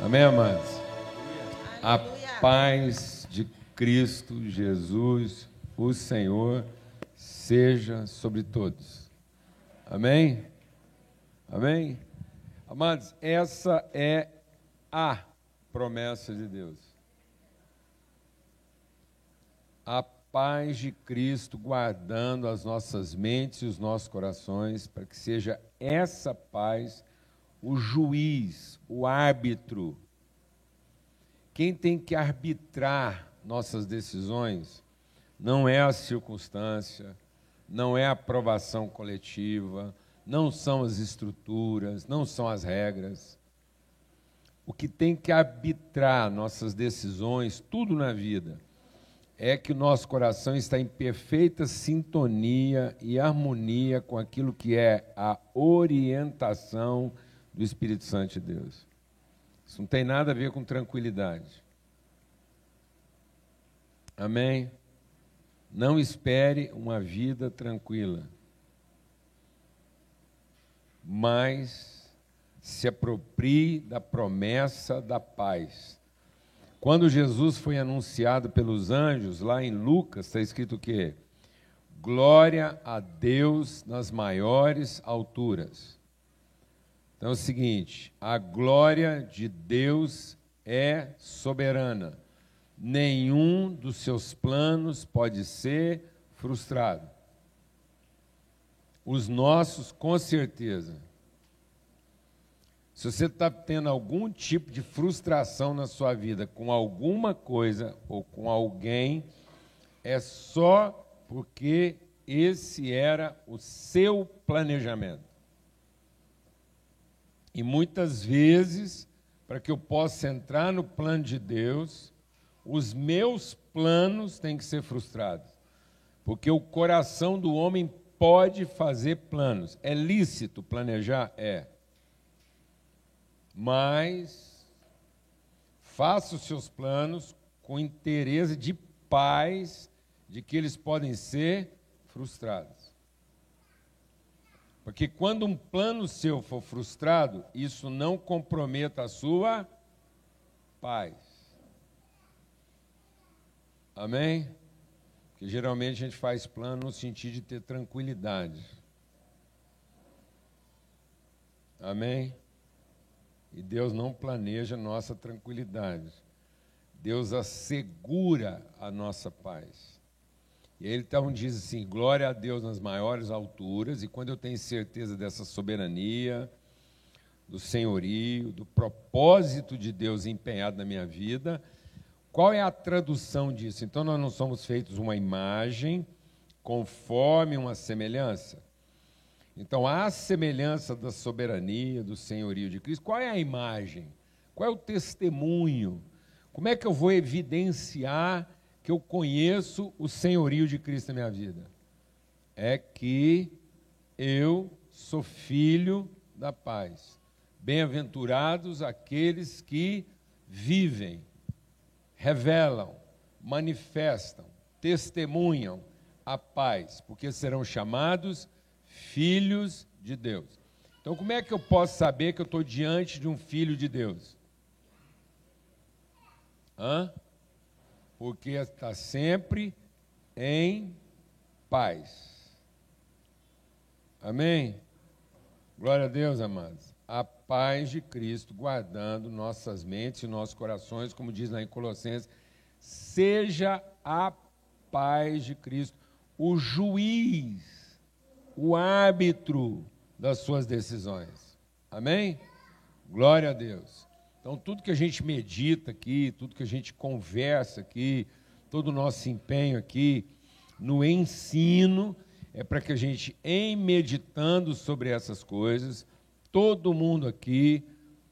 Amém, amados? A paz de Cristo Jesus, o Senhor, seja sobre todos. Amém? Amém? Amados, essa é a promessa de Deus. A paz de Cristo guardando as nossas mentes e os nossos corações, para que seja essa paz o juiz, o árbitro. Quem tem que arbitrar nossas decisões não é a circunstância, não é a aprovação coletiva, não são as estruturas, não são as regras. O que tem que arbitrar nossas decisões, tudo na vida, é que o nosso coração está em perfeita sintonia e harmonia com aquilo que é a orientação do Espírito Santo de Deus. Isso não tem nada a ver com tranquilidade. Amém? Não espere uma vida tranquila, mas se aproprie da promessa da paz. Quando Jesus foi anunciado pelos anjos, lá em Lucas, está escrito o quê? Glória a Deus nas maiores alturas então é o seguinte: a glória de Deus é soberana. Nenhum dos seus planos pode ser frustrado. Os nossos, com certeza. Se você está tendo algum tipo de frustração na sua vida com alguma coisa ou com alguém, é só porque esse era o seu planejamento. E muitas vezes, para que eu possa entrar no plano de Deus, os meus planos têm que ser frustrados. Porque o coração do homem pode fazer planos. É lícito planejar? É. Mas faça os seus planos com interesse de paz de que eles podem ser frustrados. Porque quando um plano seu for frustrado, isso não comprometa a sua paz. Amém? Porque geralmente a gente faz plano no sentido de ter tranquilidade. Amém? E Deus não planeja nossa tranquilidade. Deus assegura a nossa paz. E ele então diz assim: glória a Deus nas maiores alturas, e quando eu tenho certeza dessa soberania, do senhorio, do propósito de Deus empenhado na minha vida, qual é a tradução disso? Então nós não somos feitos uma imagem conforme uma semelhança. Então, a semelhança da soberania, do senhorio de Cristo, qual é a imagem? Qual é o testemunho? Como é que eu vou evidenciar que eu conheço o senhorio de Cristo na minha vida? É que eu sou filho da paz. Bem-aventurados aqueles que vivem, revelam, manifestam, testemunham a paz, porque serão chamados filhos de Deus. Então, como é que eu posso saber que eu estou diante de um filho de Deus? Hã? Porque está sempre em paz. Amém? Glória a Deus, amados. A paz de Cristo guardando nossas mentes e nossos corações, como diz lá em Colossenses, seja a paz de Cristo o juiz, o árbitro das suas decisões. Amém? Glória a Deus. Então, tudo que a gente medita aqui, tudo que a gente conversa aqui, todo o nosso empenho aqui no ensino, é para que a gente, em meditando sobre essas coisas, todo mundo aqui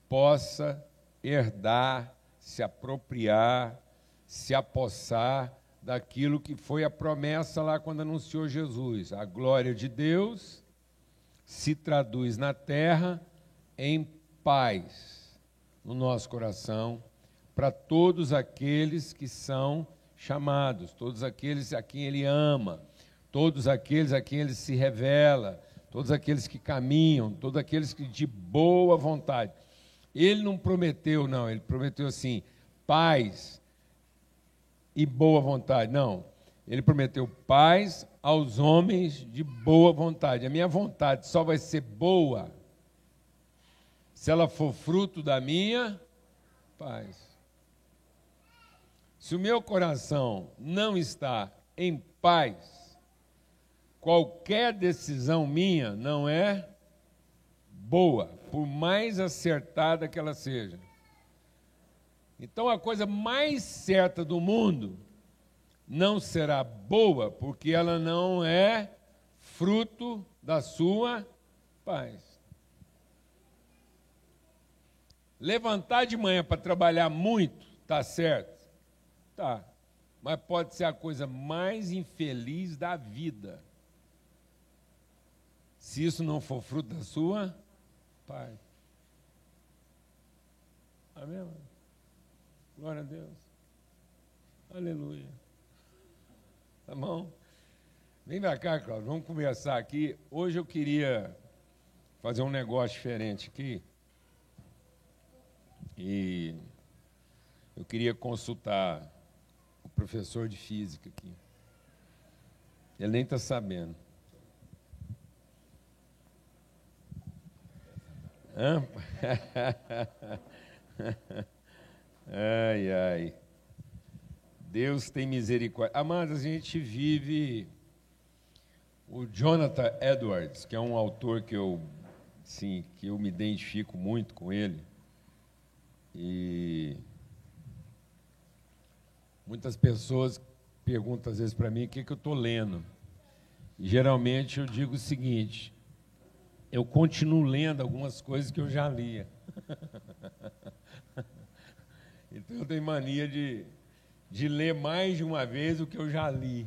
possa herdar, se apropriar, se apossar daquilo que foi a promessa lá quando anunciou Jesus. A glória de Deus se traduz na terra em paz no nosso coração para todos aqueles que são chamados, todos aqueles a quem Ele ama, todos aqueles a quem Ele se revela, todos aqueles que caminham, todos aqueles que de boa vontade. Ele não prometeu, não, ele prometeu assim: paz e boa vontade. Não, ele prometeu paz aos homens de boa vontade. A minha vontade só vai ser boa se ela for fruto da minha paz. Se o meu coração não está em paz, qualquer decisão minha não é boa, por mais acertada que ela seja. Então a coisa mais certa do mundo não será boa, porque ela não é fruto da sua paz. Levantar de manhã para trabalhar muito, tá certo? Tá. Mas pode ser a coisa mais infeliz da vida. Se isso não for fruto da sua paz. Amém? Glória a Deus. Aleluia. Tá bom? Vem pra cá, Cláudio, vamos conversar aqui. Hoje eu queria fazer um negócio diferente aqui. E eu queria consultar o professor de física aqui. Ele nem está sabendo. Hã? Ai, ai. Deus tem misericórdia. Amados, a gente vive. O Jonathan Edwards, que é um autor que eu, sim, que eu me identifico muito com ele. E muitas pessoas perguntam às vezes para mim o que, que eu estou lendo. E geralmente eu digo o seguinte: eu continuo lendo algumas coisas que eu já lia. Então eu tenho mania de, de ler mais de uma vez o que eu já li.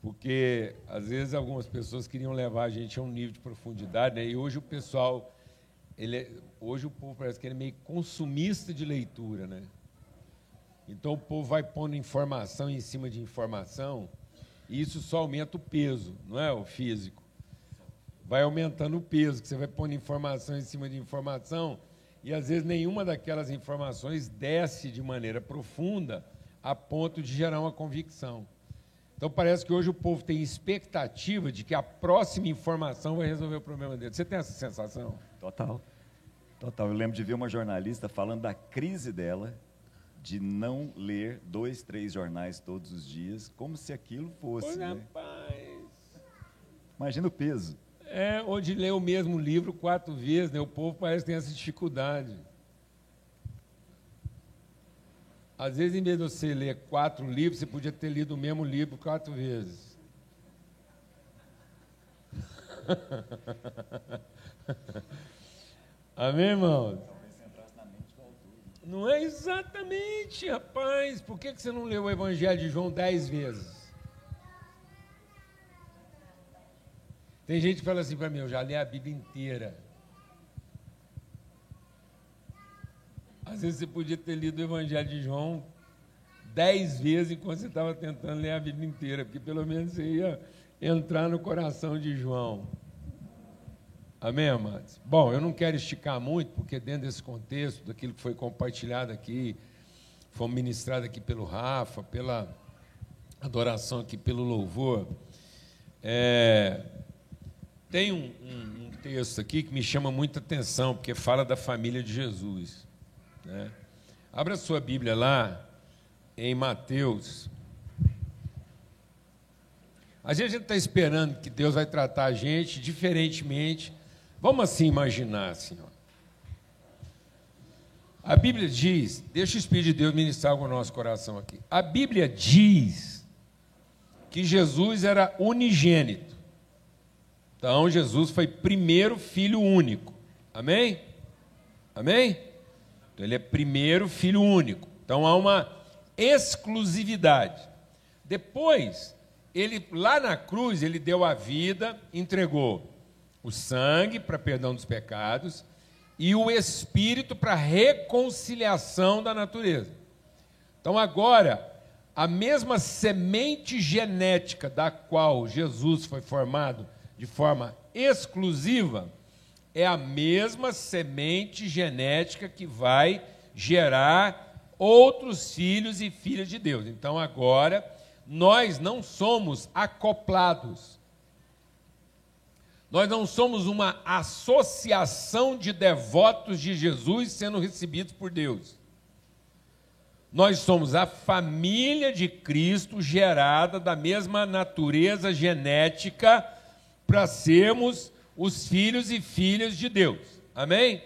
Porque às vezes algumas pessoas queriam levar a gente a um nível de profundidade, né? e hoje o pessoal, ele é, hoje o povo parece que ele é meio consumista de leitura, né? Então o povo vai pondo informação em cima de informação, e isso só aumenta o peso, não é o físico. Vai aumentando o peso, que você vai pondo informação em cima de informação, e às vezes nenhuma daquelas informações desce de maneira profunda a ponto de gerar uma convicção. Então parece que hoje o povo tem expectativa de que a próxima informação vai resolver o problema dele. Você tem essa sensação? Total. Total. Eu lembro de ver uma jornalista falando da crise dela de não ler dois, três jornais todos os dias, como se aquilo fosse. Pois, né? rapaz. Imagina o peso. É, ou de ler o mesmo livro quatro vezes, né? O povo parece que tem essa dificuldade. Às vezes, em vez de você ler quatro livros, você podia ter lido o mesmo livro quatro vezes. Amém, irmão? Não é exatamente, rapaz. Por que você não leu o Evangelho de João dez vezes? Tem gente que fala assim para mim, eu já li a Bíblia inteira. Às vezes você podia ter lido o Evangelho de João dez vezes enquanto você estava tentando ler a Bíblia inteira, porque pelo menos você ia entrar no coração de João. Amém, amados? Bom, eu não quero esticar muito, porque dentro desse contexto, daquilo que foi compartilhado aqui, foi ministrado aqui pelo Rafa, pela adoração aqui, pelo louvor, é, tem um, um, um, texto aqui que me chama muita atenção, porque fala da família de Jesus. Né? Abra sua Bíblia lá, em Mateus. Às vezes a gente está esperando que Deus vai tratar a gente diferentemente. Vamos assim imaginar, Senhor. A Bíblia diz, deixa o Espírito de Deus ministrar algo no nosso coração aqui. A Bíblia diz que Jesus era unigênito. Então Jesus foi primeiro filho único. Amém? Amém? Então ele é primeiro filho único. Então há uma exclusividade. Depois, ele lá na cruz, ele deu a vida, entregou o sangue para perdão dos pecados e o espírito para reconciliação da natureza. Então agora, a mesma semente genética da qual Jesus foi formado de forma exclusiva, é a mesma semente genética que vai gerar outros filhos e filhas de Deus. Então agora nós não somos acoplados. Nós não somos uma associação de devotos de Jesus sendo recebidos por Deus. Nós somos a família de Cristo gerada da mesma natureza genética para sermos os filhos e filhas de Deus. Amém?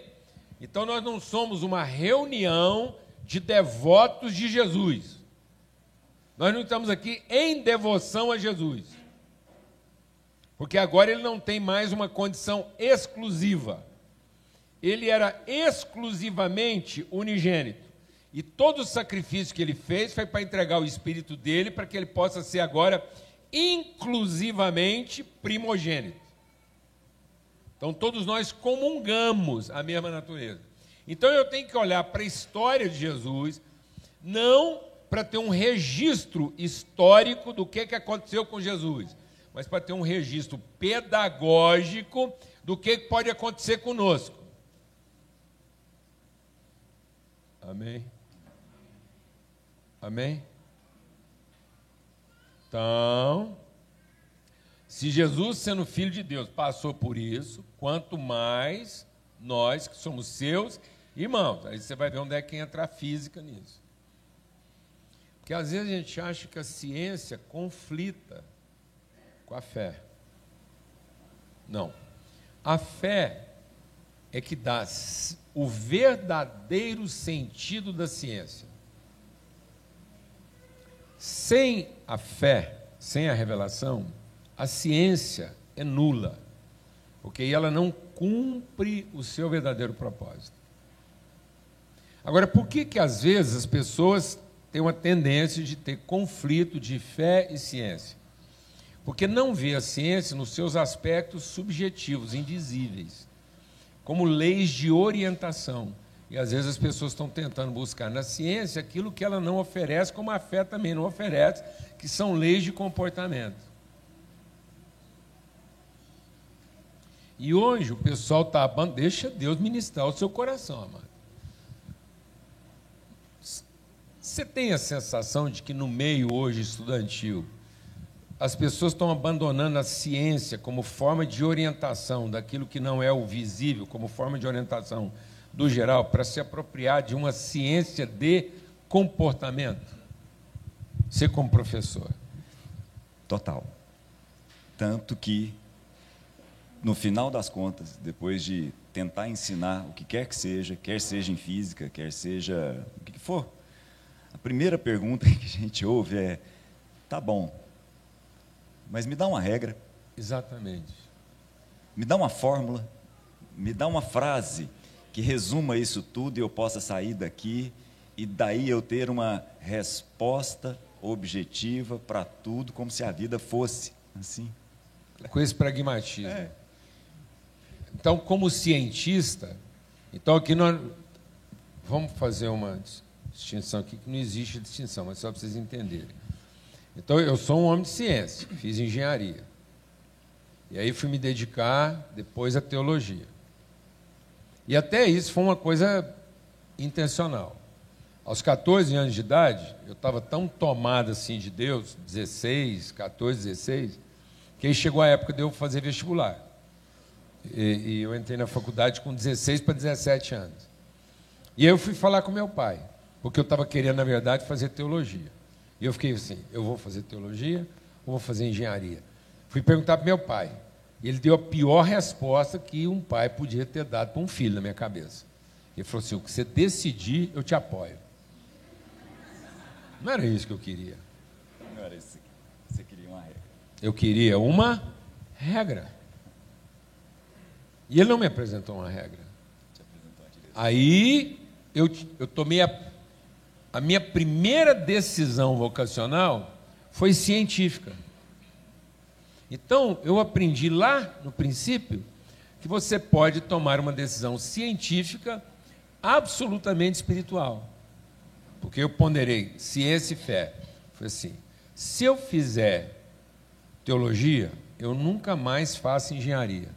Então nós não somos uma reunião de devotos de Jesus. Nós não estamos aqui em devoção a Jesus. Porque agora ele não tem mais uma condição exclusiva. Ele era exclusivamente unigênito. E todo o sacrifício que ele fez foi para entregar o espírito dele para que ele possa ser agora inclusivamente primogênito. Então todos nós comungamos a mesma natureza. Então eu tenho que olhar para a história de Jesus, não para ter um registro histórico do que, que aconteceu com Jesus, mas para ter um registro pedagógico do que, pode acontecer conosco. Amém? Amém? Então, se Jesus, sendo filho de Deus, passou por isso, quanto mais nós que somos seus irmãos. Aí você vai ver onde é que entra a física nisso. Porque às vezes a gente acha que a ciência conflita com a fé. Não. A fé é que dá o verdadeiro sentido da ciência. Sem a fé, sem a revelação, a ciência é nula, porque ela não cumpre o seu verdadeiro propósito. Agora, por que que às vezes as pessoas têm uma tendência de ter conflito de fé e ciência? Porque não vê a ciência nos seus aspectos subjetivos, invisíveis, como leis de orientação. E às vezes as pessoas estão tentando buscar na ciência aquilo que ela não oferece, como a fé também não oferece, que são leis de comportamento. E hoje o pessoal está abandonando. Deixa Deus ministrar o seu coração, amado. Você tem a sensação de que no meio hoje estudantil, as pessoas estão abandonando a ciência como forma de orientação daquilo que não é o visível, como forma de orientação do geral, para se apropriar de uma ciência de comportamento? Você, como professor. Total. Tanto que no final das contas, depois de tentar ensinar o que quer que seja, quer seja em física, quer seja o que for, a primeira pergunta que a gente ouve é: tá bom, mas me dá uma regra. Exatamente. Me dá uma fórmula, me dá uma frase que resuma isso tudo e eu possa sair daqui e daí eu ter uma resposta objetiva para tudo, como se a vida fosse assim. Com esse pragmatismo. É. Então, como cientista, então aqui nós vamos fazer uma distinção aqui que não existe distinção, mas só para vocês entenderem. Então, eu sou um homem de ciência, fiz engenharia. E aí fui me dedicar depois à teologia. E até isso foi uma coisa intencional. Aos 14 anos de idade, eu estava tão tomado assim de Deus, 16, 14, 16, que aí chegou a época de eu fazer vestibular. E, e eu entrei na faculdade com 16 para 17 anos. E aí eu fui falar com meu pai, porque eu estava querendo, na verdade, fazer teologia. E eu fiquei assim: eu vou fazer teologia ou vou fazer engenharia? Fui perguntar para meu pai. E ele deu a pior resposta que um pai podia ter dado para um filho na minha cabeça. Ele falou assim: o que você decidir, eu te apoio. Não era isso que eu queria. Não era isso. Você queria uma regra. Eu queria uma regra. E ele não me apresentou uma regra. Aí eu, eu tomei a, a minha primeira decisão vocacional foi científica. Então eu aprendi lá no princípio que você pode tomar uma decisão científica absolutamente espiritual. Porque eu ponderei ciência e fé. Foi assim: se eu fizer teologia, eu nunca mais faço engenharia.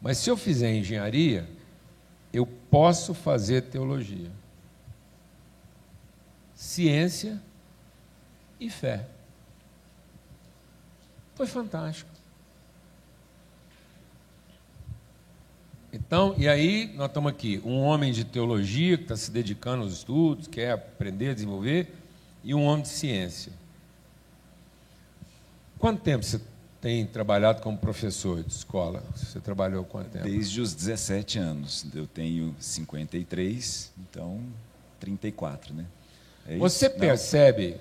Mas se eu fizer engenharia, eu posso fazer teologia, ciência e fé. Foi fantástico. Então, e aí nós estamos aqui, um homem de teologia que está se dedicando aos estudos, quer aprender, desenvolver, e um homem de ciência. Quanto tempo você tem trabalhado como professor de escola? Você trabalhou quanto tempo? Desde os 17 anos. Eu tenho 53, então 34, né? É você percebe,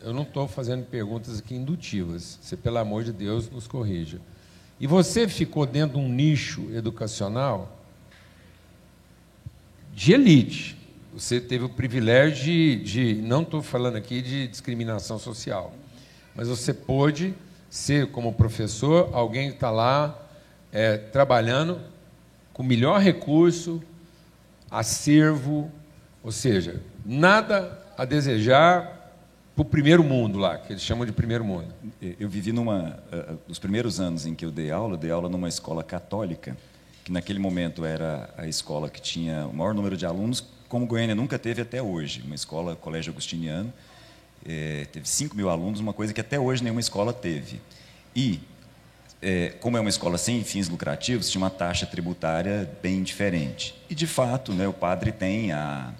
eu não estou fazendo perguntas aqui indutivas, você, pelo amor de Deus, nos corrija. E você ficou dentro de um nicho educacional de elite. Você teve o privilégio de, de não estou falando aqui de discriminação social, mas você pôde ser, como professor, alguém que está lá é, trabalhando com o melhor recurso, acervo, ou seja, nada a desejar para o primeiro mundo lá, que eles chamam de primeiro mundo. Eu vivi numa. Uh, os primeiros anos em que eu dei aula, eu dei aula numa escola católica, que naquele momento era a escola que tinha o maior número de alunos, como Goiânia nunca teve até hoje. Uma escola, Colégio Agustiniano, é, teve 5 mil alunos, uma coisa que até hoje nenhuma escola teve. E, é, como é uma escola sem fins lucrativos, tinha uma taxa tributária bem diferente. E, de fato, né, o padre tem a,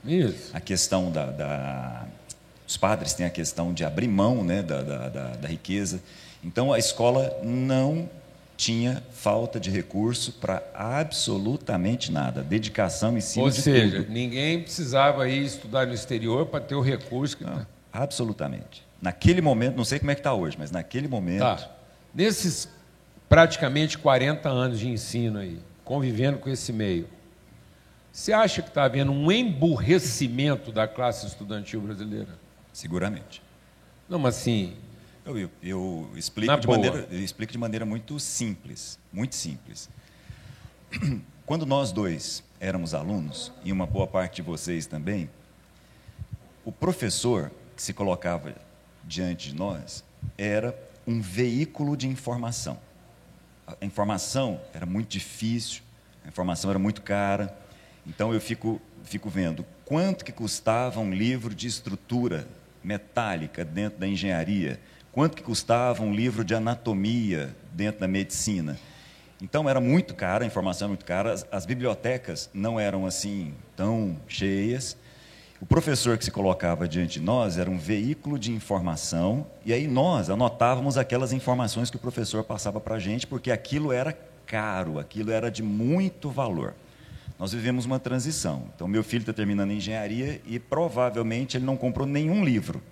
a questão da, da os padres têm a questão de abrir mão né, da, da, da, da riqueza. Então, a escola não tinha falta de recurso para absolutamente nada, dedicação em cima Ou de seja, tudo. ninguém precisava ir estudar no exterior para ter o recurso. Que... Não, absolutamente. Naquele momento, não sei como é que está hoje, mas naquele momento. Tá. Nesses praticamente 40 anos de ensino aí, convivendo com esse meio, você acha que está havendo um emburrecimento da classe estudantil brasileira? Seguramente. Não, mas assim. Eu, eu, eu explico, de maneira, explico de maneira muito simples. Muito simples. Quando nós dois éramos alunos, e uma boa parte de vocês também, o professor que se colocava diante de nós era um veículo de informação. A informação era muito difícil, a informação era muito cara. Então eu fico, fico vendo quanto que custava um livro de estrutura metálica dentro da engenharia, quanto que custava um livro de anatomia dentro da medicina. Então era muito caro, a informação era muito cara, as, as bibliotecas não eram assim tão cheias. O professor que se colocava diante de nós era um veículo de informação, e aí nós anotávamos aquelas informações que o professor passava para a gente, porque aquilo era caro, aquilo era de muito valor nós vivemos uma transição. Então, meu filho está terminando engenharia e provavelmente ele não comprou nenhum livro.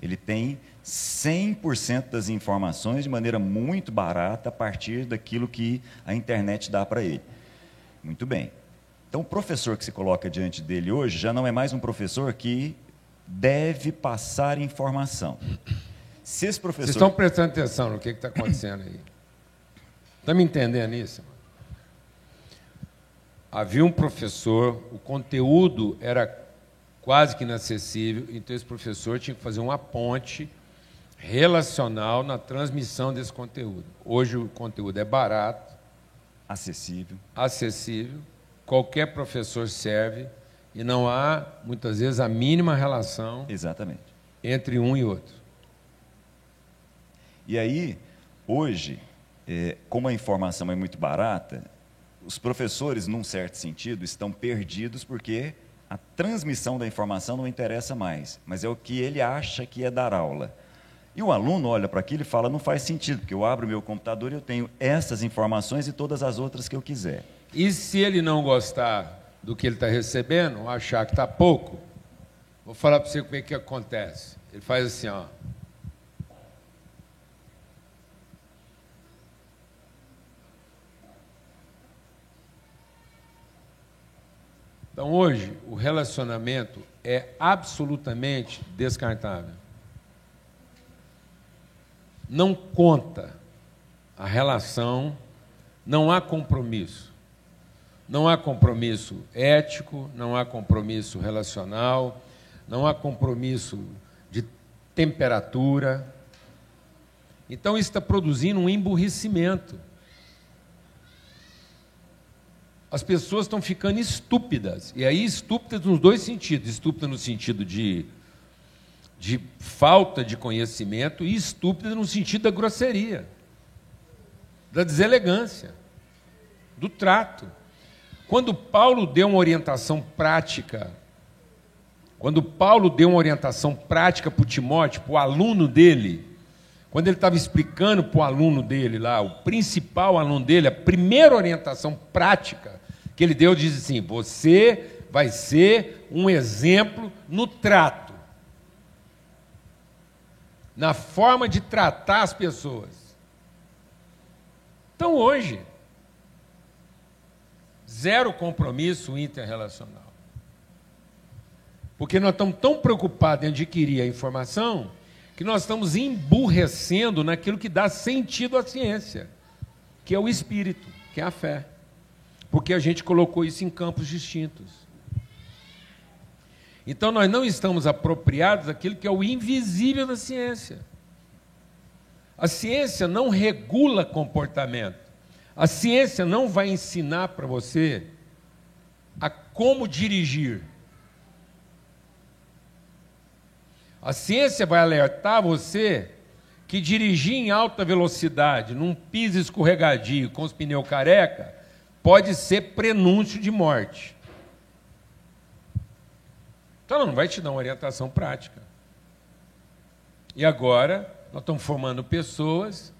Ele tem 100% das informações de maneira muito barata a partir daquilo que a internet dá para ele. Muito bem. Então, o professor que se coloca diante dele hoje já não é mais um professor que deve passar informação. Se esse professor... Vocês estão prestando atenção no que está acontecendo aí? Estão me entendendo isso? havia um professor, o conteúdo era quase que inacessível, então esse professor tinha que fazer uma ponte relacional na transmissão desse conteúdo. Hoje o conteúdo é barato, acessível, acessível, qualquer professor serve e não há muitas vezes a mínima relação Exatamente. entre um e outro. E aí, hoje, é, como a informação é muito barata, os professores, num certo sentido, estão perdidos porque a transmissão da informação não interessa mais, mas é o que ele acha que é dar aula. E o aluno olha para aquilo e fala: não faz sentido, porque eu abro meu computador e eu tenho essas informações e todas as outras que eu quiser. E se ele não gostar do que ele está recebendo, achar que está pouco, vou falar para você como é que acontece. Ele faz assim, ó. Então, hoje, o relacionamento é absolutamente descartável. Não conta a relação, não há compromisso. Não há compromisso ético, não há compromisso relacional, não há compromisso de temperatura. Então, isso está produzindo um emburrecimento. as pessoas estão ficando estúpidas. E aí, estúpidas nos dois sentidos: estúpida no sentido de, de falta de conhecimento, e estúpida no sentido da grosseria, da deselegância, do trato. Quando Paulo deu uma orientação prática, quando Paulo deu uma orientação prática para o Timóteo, para o aluno dele, quando ele estava explicando para o aluno dele lá, o principal aluno dele, a primeira orientação prática que ele deu, diz assim: você vai ser um exemplo no trato, na forma de tratar as pessoas. Então hoje, zero compromisso interrelacional. Porque nós estamos tão preocupados em adquirir a informação que nós estamos emburrecendo naquilo que dá sentido à ciência, que é o espírito, que é a fé. Porque a gente colocou isso em campos distintos. Então nós não estamos apropriados daquilo que é o invisível da ciência. A ciência não regula comportamento. A ciência não vai ensinar para você a como dirigir. A ciência vai alertar você que dirigir em alta velocidade, num piso escorregadio, com os pneus careca, pode ser prenúncio de morte. Então, ela não vai te dar uma orientação prática. E agora, nós estamos formando pessoas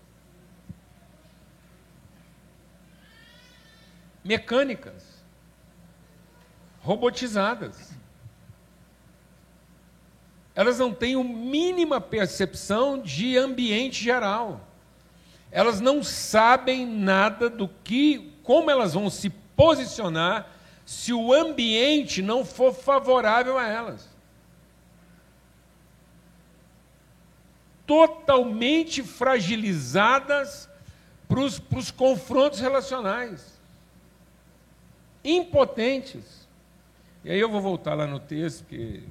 mecânicas, robotizadas elas não têm a mínima percepção de ambiente geral. Elas não sabem nada do que, como elas vão se posicionar se o ambiente não for favorável a elas. Totalmente fragilizadas para os confrontos relacionais. Impotentes. E aí eu vou voltar lá no texto, que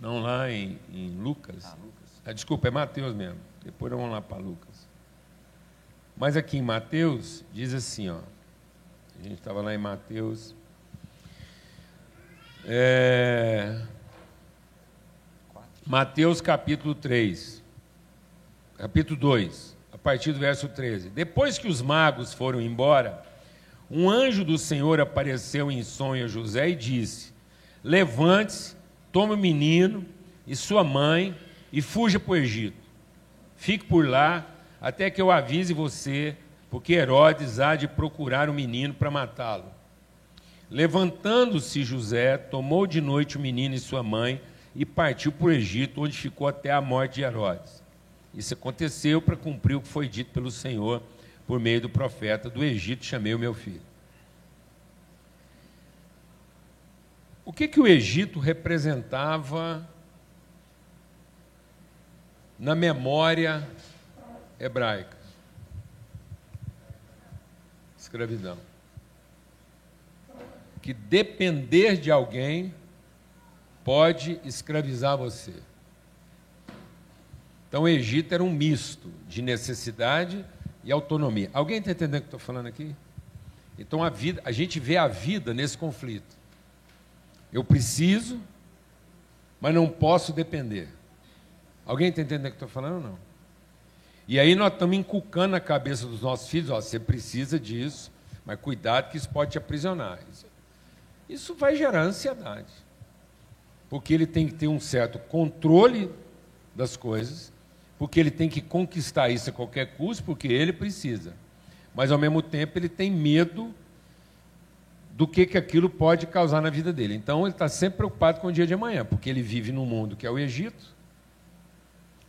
não lá em, em Lucas. Ah, Lucas. Ah, desculpa, é Mateus mesmo. Depois vamos lá para Lucas. Mas aqui em Mateus diz assim, ó. A gente estava lá em Mateus. É, Mateus capítulo 3. Capítulo 2, a partir do verso 13. Depois que os magos foram embora, um anjo do Senhor apareceu em sonho a José e disse: Levante-se tome o menino e sua mãe e fuja para o Egito. Fique por lá até que eu avise você, porque Herodes há de procurar o menino para matá-lo. Levantando-se José, tomou de noite o menino e sua mãe e partiu para o Egito, onde ficou até a morte de Herodes. Isso aconteceu para cumprir o que foi dito pelo Senhor por meio do profeta: Do Egito chamei o meu filho. O que, que o Egito representava na memória hebraica? Escravidão. Que depender de alguém pode escravizar você. Então, o Egito era um misto de necessidade e autonomia. Alguém está entendendo o que estou falando aqui? Então, a, vida, a gente vê a vida nesse conflito. Eu preciso, mas não posso depender. Alguém está entendendo o que estou falando ou não? E aí nós estamos inculcando na cabeça dos nossos filhos, ó, você precisa disso, mas cuidado que isso pode te aprisionar. Isso vai gerar ansiedade. Porque ele tem que ter um certo controle das coisas, porque ele tem que conquistar isso a qualquer custo, porque ele precisa. Mas ao mesmo tempo ele tem medo do que, que aquilo pode causar na vida dele. Então ele está sempre preocupado com o dia de amanhã, porque ele vive num mundo que é o Egito,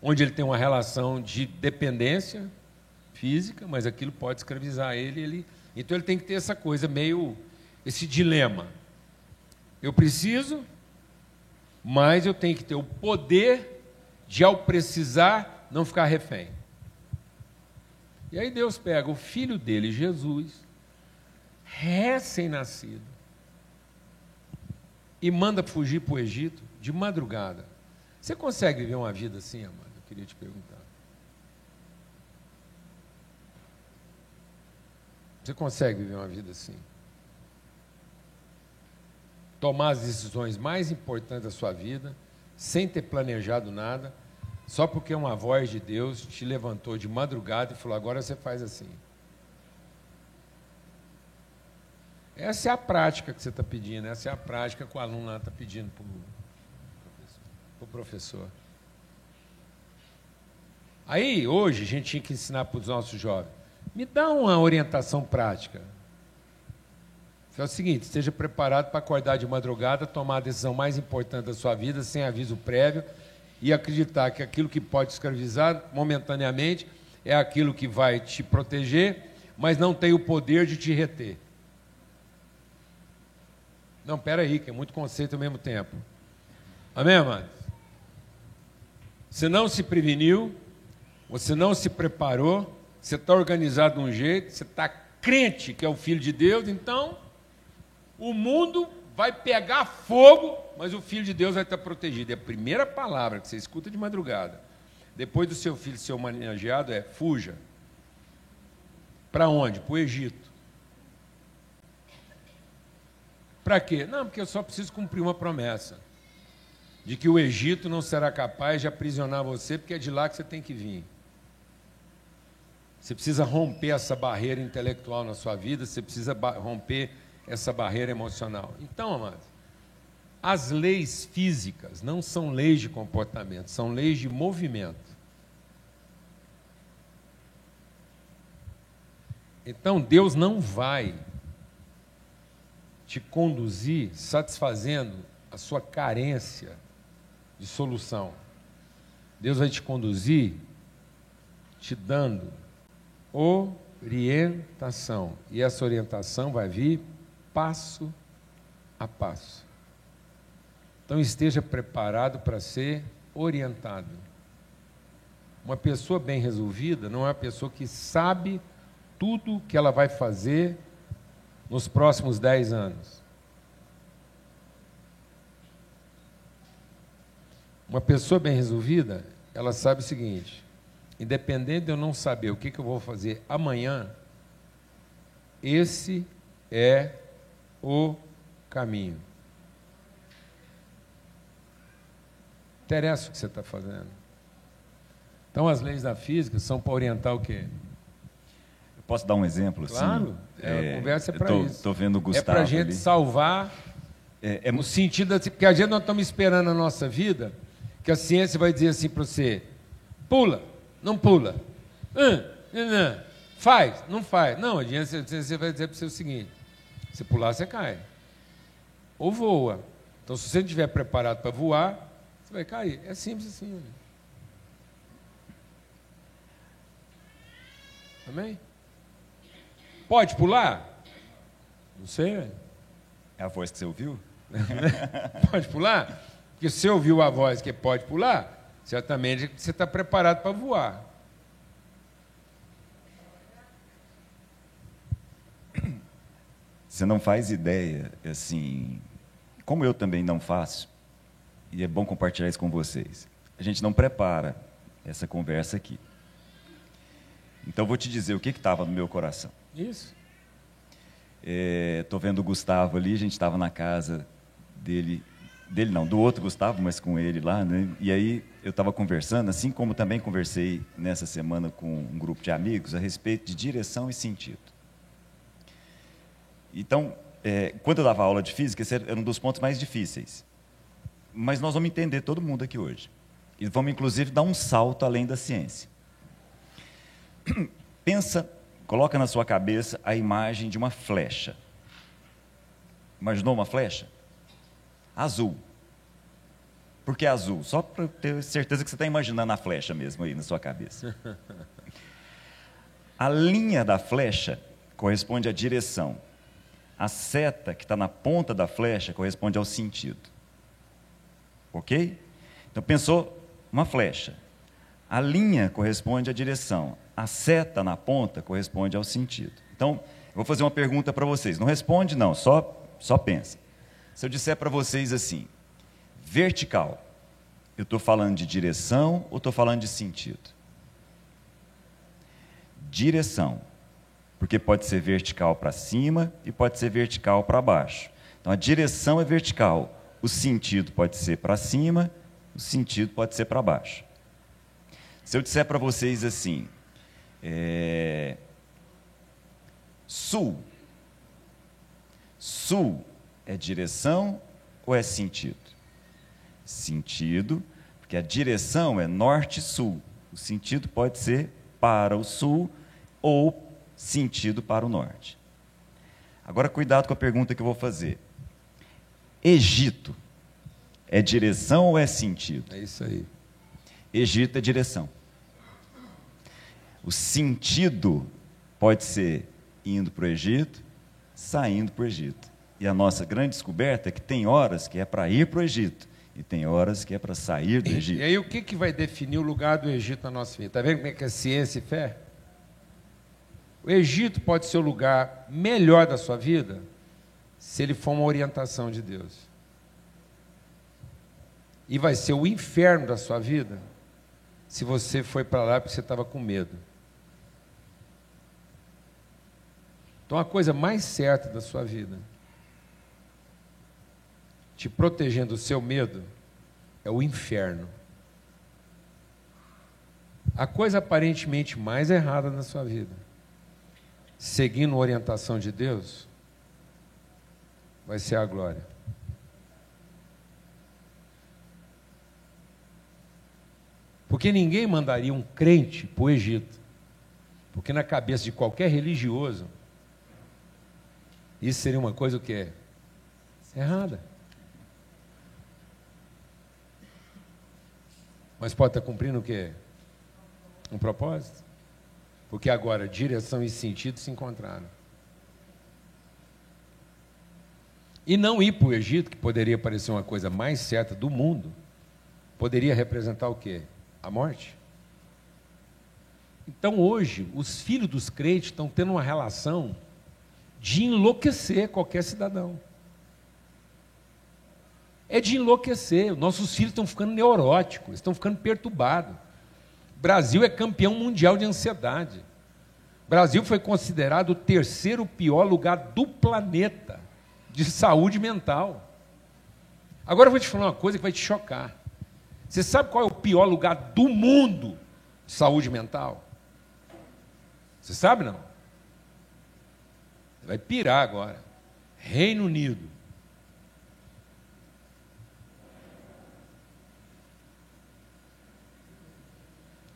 onde ele tem uma relação de dependência física, mas aquilo pode escravizar ele, ele. Então ele tem que ter essa coisa meio esse dilema. Eu preciso, mas eu tenho que ter o poder de ao precisar não ficar refém. E aí Deus pega o filho dele, Jesus, recém-nascido, e manda fugir para o Egito de madrugada. Você consegue viver uma vida assim, amado? Eu queria te perguntar. Você consegue viver uma vida assim? Tomar as decisões mais importantes da sua vida, sem ter planejado nada, só porque uma voz de Deus te levantou de madrugada e falou: agora você faz assim. Essa é a prática que você está pedindo, essa é a prática que o aluno está pedindo para o professor. Aí, hoje, a gente tinha que ensinar para os nossos jovens. Me dá uma orientação prática. É o seguinte: esteja preparado para acordar de madrugada, tomar a decisão mais importante da sua vida, sem aviso prévio, e acreditar que aquilo que pode escravizar momentaneamente é aquilo que vai te proteger, mas não tem o poder de te reter. Não, pera aí, que é muito conceito ao mesmo tempo. Amém, amados? Você não se preveniu, você não se preparou, você está organizado de um jeito, você está crente que é o Filho de Deus, então o mundo vai pegar fogo, mas o Filho de Deus vai estar protegido. É a primeira palavra que você escuta de madrugada. Depois do seu filho ser homenageado, é fuja. Para onde? Para o Egito. Para quê? Não, porque eu só preciso cumprir uma promessa. De que o Egito não será capaz de aprisionar você, porque é de lá que você tem que vir. Você precisa romper essa barreira intelectual na sua vida, você precisa romper essa barreira emocional. Então, amados, as leis físicas não são leis de comportamento, são leis de movimento. Então, Deus não vai te conduzir satisfazendo a sua carência de solução. Deus vai te conduzir te dando orientação. E essa orientação vai vir passo a passo. Então esteja preparado para ser orientado. Uma pessoa bem resolvida não é uma pessoa que sabe tudo o que ela vai fazer nos próximos dez anos. Uma pessoa bem resolvida, ela sabe o seguinte: independente de eu não saber o que, que eu vou fazer amanhã, esse é o caminho. Interessa o que você está fazendo. Então, as leis da física são para orientar o quê? Eu posso dar um exemplo? Claro, assim? é, a conversa é para isso. Estou vendo o Gustavo É para a gente ali. salvar, é, é, no sentido assim, porque a gente não estamos esperando a nossa vida, que a ciência vai dizer assim para você, pula, não pula. Hum, hum, faz, não faz. Não, a ciência vai dizer para você o seguinte: se pular, você cai. Ou voa. Então, se você não estiver preparado para voar, você vai cair. É simples assim. Amém? Pode pular? Não sei. É a voz que você ouviu? pode pular? Porque se você ouviu a voz que pode pular, certamente você está preparado para voar. Você não faz ideia, assim, como eu também não faço, e é bom compartilhar isso com vocês. A gente não prepara essa conversa aqui. Então, vou te dizer o que estava no meu coração. Isso. Estou é, vendo o Gustavo ali, a gente estava na casa dele dele não, do outro Gustavo, mas com ele lá, né? E aí eu estava conversando, assim como também conversei nessa semana com um grupo de amigos a respeito de direção e sentido. Então, é, quando eu dava aula de física, esse era um dos pontos mais difíceis. Mas nós vamos entender todo mundo aqui hoje. E vamos, inclusive, dar um salto além da ciência. Pensa, coloca na sua cabeça a imagem de uma flecha. Imaginou uma flecha? azul. Por que azul? Só para ter certeza que você está imaginando a flecha mesmo aí na sua cabeça. A linha da flecha corresponde à direção. A seta que está na ponta da flecha corresponde ao sentido. Ok? Então pensou uma flecha. A linha corresponde à direção. A seta na ponta corresponde ao sentido. Então, eu vou fazer uma pergunta para vocês. Não responde, não, só, só pensa. Se eu disser para vocês assim, vertical, eu estou falando de direção ou estou falando de sentido? Direção. porque pode ser vertical para cima e pode ser vertical para baixo. Então a direção é vertical, o sentido pode ser para cima, o sentido pode ser para baixo. Se eu disser para vocês assim, é, sul, sul é direção ou é sentido? Sentido, porque a direção é norte-sul. O sentido pode ser para o sul ou sentido para o norte. Agora, cuidado com a pergunta que eu vou fazer. Egito é direção ou é sentido? É isso aí. Egito é direção. O sentido pode ser indo para o Egito, saindo para o Egito. E a nossa grande descoberta é que tem horas que é para ir para o Egito e tem horas que é para sair do Egito. E aí o que, que vai definir o lugar do Egito na nossa vida? Está vendo como é que é ciência e fé? O Egito pode ser o lugar melhor da sua vida se ele for uma orientação de Deus. E vai ser o inferno da sua vida se você foi para lá porque você estava com medo. Então a coisa mais certa da sua vida, te protegendo do seu medo, é o inferno. A coisa aparentemente mais errada na sua vida seguindo a orientação de Deus, vai ser a glória. Porque ninguém mandaria um crente para o Egito. Porque na cabeça de qualquer religioso, isso seria uma coisa que é errada. Mas pode estar cumprindo o que? Um propósito. Porque agora direção e sentido se encontraram. E não ir para o Egito, que poderia parecer uma coisa mais certa do mundo, poderia representar o quê? A morte. Então hoje, os filhos dos crentes estão tendo uma relação de enlouquecer qualquer cidadão. É de enlouquecer. Nossos filhos estão ficando neuróticos, estão ficando perturbados. Brasil é campeão mundial de ansiedade. Brasil foi considerado o terceiro pior lugar do planeta de saúde mental. Agora eu vou te falar uma coisa que vai te chocar. Você sabe qual é o pior lugar do mundo de saúde mental? Você sabe não? Vai pirar agora. Reino Unido.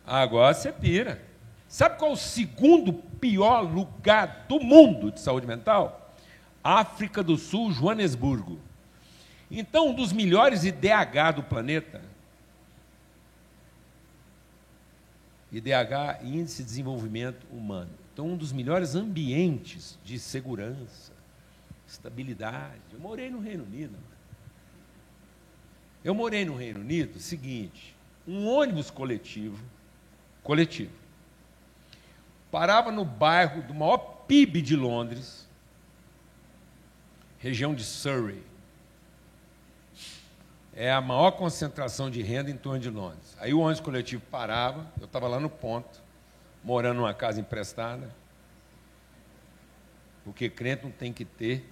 Agora você pira. Sabe qual é o segundo pior lugar do mundo de saúde mental? África do Sul, Joanesburgo. Então, um dos melhores IDH do planeta, IDH, Índice de Desenvolvimento Humano. Então, um dos melhores ambientes de segurança, estabilidade. Eu morei no Reino Unido. Eu morei no Reino Unido, seguinte, um ônibus coletivo coletivo. Parava no bairro do maior PIB de Londres, região de Surrey. É a maior concentração de renda em torno de Londres. Aí o ônibus coletivo parava, eu estava lá no ponto, morando numa casa emprestada, porque crente não tem que ter,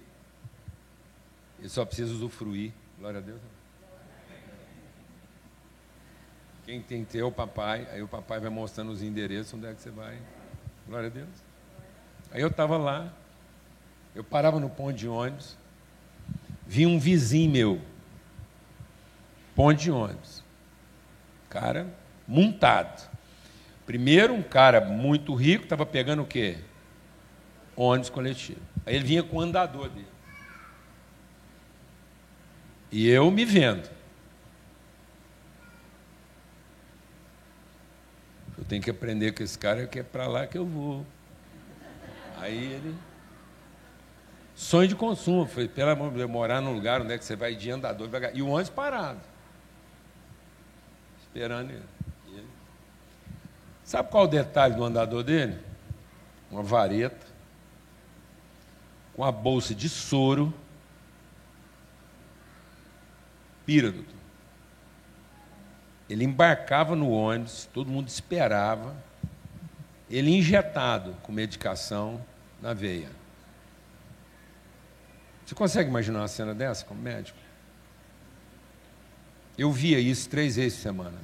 ele só precisa usufruir. Glória a Deus. Quem tem que ter é o papai, aí o papai vai mostrando os endereços, onde é que você vai. Glória a Deus. Aí eu estava lá, eu parava no ponto de ônibus, vi um vizinho meu, ponto de ônibus, cara montado. Primeiro, um cara muito rico, estava pegando o quê? Ônibus coletivo. Aí ele vinha com o andador dele. E eu me vendo. Eu tenho que aprender com esse cara que é para lá que eu vou. Aí ele. Sonho de consumo. Foi, pelo amor de Deus, morar num lugar onde é que você vai de andador devagar. E o ônibus parado. Esperando ele. Sabe qual o detalhe do andador dele? Uma vareta. Com a bolsa de soro. Pira, doutor. Ele embarcava no ônibus, todo mundo esperava. Ele injetado com medicação, na veia. Você consegue imaginar uma cena dessa como médico? Eu via isso três vezes por semana.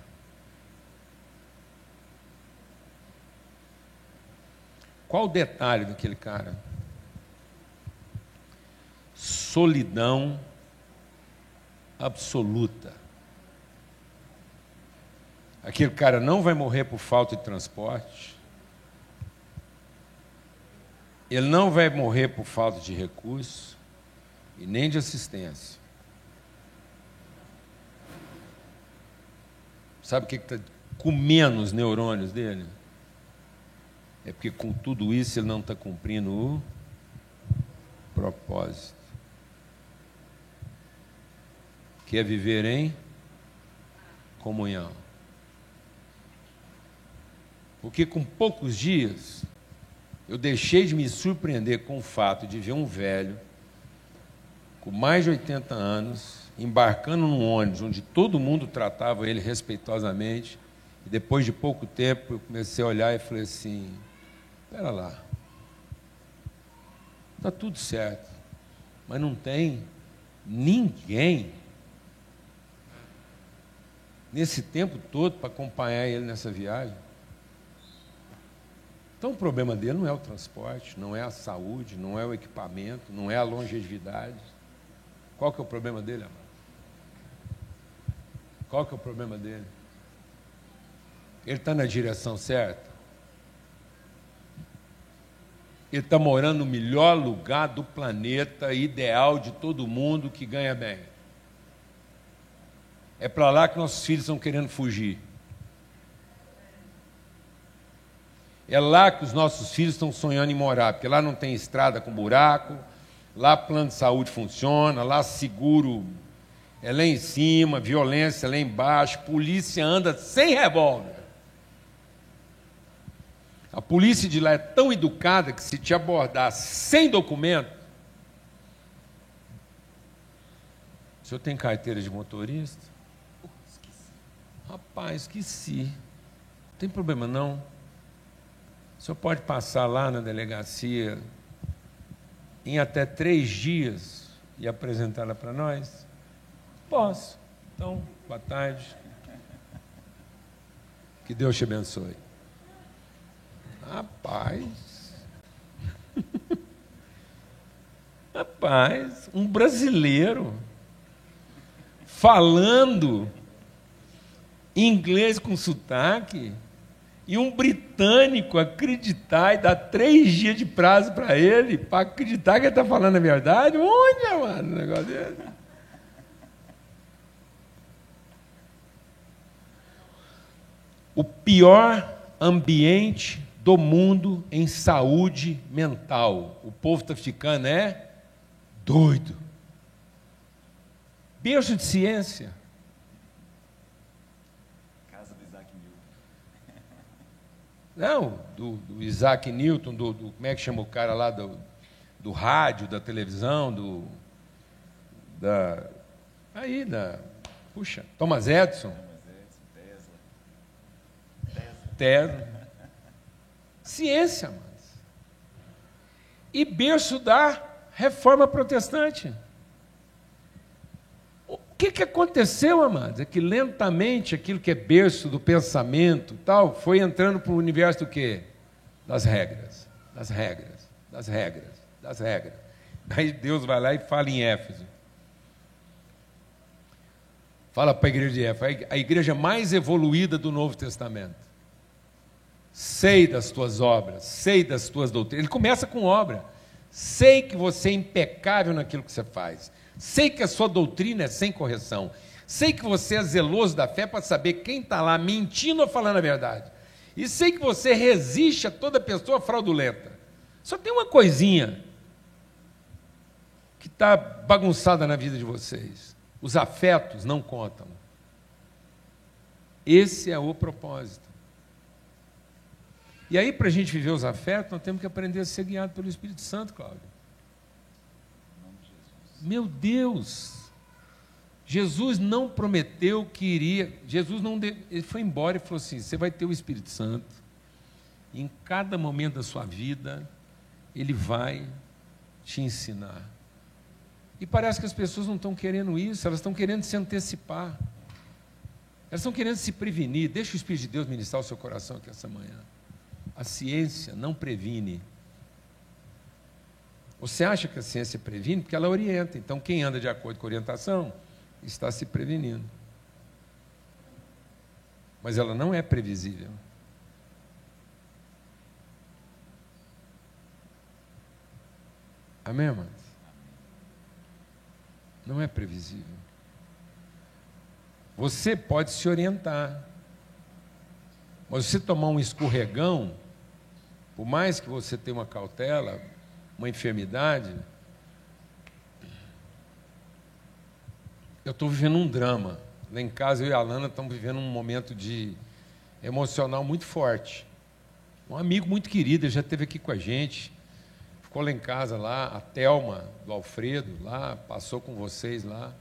Qual o detalhe daquele cara? Solidão absoluta. Aquele cara não vai morrer por falta de transporte. Ele não vai morrer por falta de recurso e nem de assistência. Sabe o que está comendo os neurônios dele? É porque com tudo isso ele não está cumprindo o propósito. Que é viver em comunhão. Porque com poucos dias eu deixei de me surpreender com o fato de ver um velho com mais de 80 anos embarcando num ônibus onde todo mundo tratava ele respeitosamente. E depois de pouco tempo eu comecei a olhar e falei assim: espera lá, está tudo certo, mas não tem ninguém nesse tempo todo para acompanhar ele nessa viagem. Então o problema dele não é o transporte, não é a saúde, não é o equipamento, não é a longevidade. Qual que é o problema dele, amado? Qual que é o problema dele? Ele está na direção certa? Ele está morando no melhor lugar do planeta, ideal de todo mundo que ganha bem. É para lá que nossos filhos estão querendo fugir. É lá que os nossos filhos estão sonhando em morar, porque lá não tem estrada com buraco, lá plano de saúde funciona, lá seguro é lá em cima, violência lá embaixo, polícia anda sem revólver. A polícia de lá é tão educada que se te abordar sem documento, o senhor tem carteira de motorista? esqueci. Rapaz, esqueci. Não tem problema não. O senhor pode passar lá na delegacia em até três dias e apresentá-la para nós? Posso. Então, boa tarde. Que Deus te abençoe. Rapaz. Rapaz, um brasileiro falando inglês com sotaque e um britânico acreditar e dar três dias de prazo para ele, para acreditar que ele está falando a verdade? Onde, mano, um negócio desse? O pior ambiente do mundo em saúde mental. O povo está ficando é doido. Berço de ciência. Não, do, do Isaac Newton, do, do, como é que chama o cara lá do, do rádio, da televisão, do. Da, aí, da. Puxa, Thomas Edison. Tesla. Ciência, mas. E berço da reforma protestante que, que aconteceu, amados? É que lentamente aquilo que é berço do pensamento tal, foi entrando para o universo do quê? Das regras, das regras, das regras, das regras. Aí Deus vai lá e fala em Éfeso. Fala para a igreja de Éfeso, a igreja mais evoluída do Novo Testamento. Sei das tuas obras, sei das tuas doutrinas. Ele começa com obra. Sei que você é impecável naquilo que você faz. Sei que a sua doutrina é sem correção. Sei que você é zeloso da fé para saber quem está lá mentindo ou falando a verdade. E sei que você resiste a toda pessoa fraudulenta. Só tem uma coisinha que está bagunçada na vida de vocês: os afetos não contam. Esse é o propósito. E aí, para a gente viver os afetos, nós temos que aprender a ser guiado pelo Espírito Santo, Cláudio. Meu Deus! Jesus não prometeu que iria. Jesus não. Ele foi embora e falou assim: você vai ter o Espírito Santo. Em cada momento da sua vida, Ele vai te ensinar. E parece que as pessoas não estão querendo isso, elas estão querendo se antecipar. Elas estão querendo se prevenir. Deixa o Espírito de Deus ministrar o seu coração aqui essa manhã. A ciência não previne. Você acha que a ciência previne? Porque ela orienta. Então, quem anda de acordo com a orientação está se prevenindo. Mas ela não é previsível. Amém, amados? Não é previsível. Você pode se orientar. Mas se tomar um escorregão, por mais que você tenha uma cautela, uma enfermidade, eu estou vivendo um drama. Lá em casa, eu e a Lana estamos vivendo um momento de emocional muito forte. Um amigo muito querido, já esteve aqui com a gente, ficou lá em casa, lá, a Telma, do Alfredo, lá, passou com vocês lá.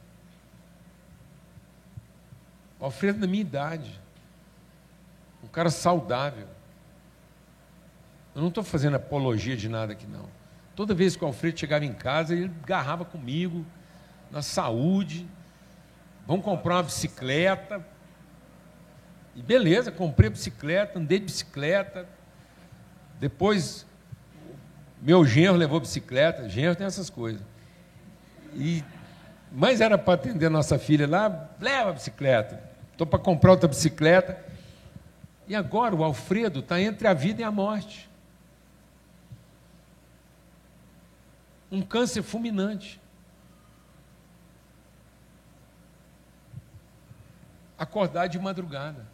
O Alfredo da minha idade. Um cara saudável. Eu não estou fazendo apologia de nada aqui, não. Toda vez que o Alfredo chegava em casa, ele agarrava comigo, na saúde. Vamos comprar uma bicicleta. E beleza, comprei a bicicleta, andei de bicicleta. Depois, meu genro levou bicicleta. Genro tem essas coisas. E, mas era para atender nossa filha lá, leva a bicicleta. Estou para comprar outra bicicleta. E agora o Alfredo está entre a vida e a morte. Um câncer fulminante. Acordar de madrugada.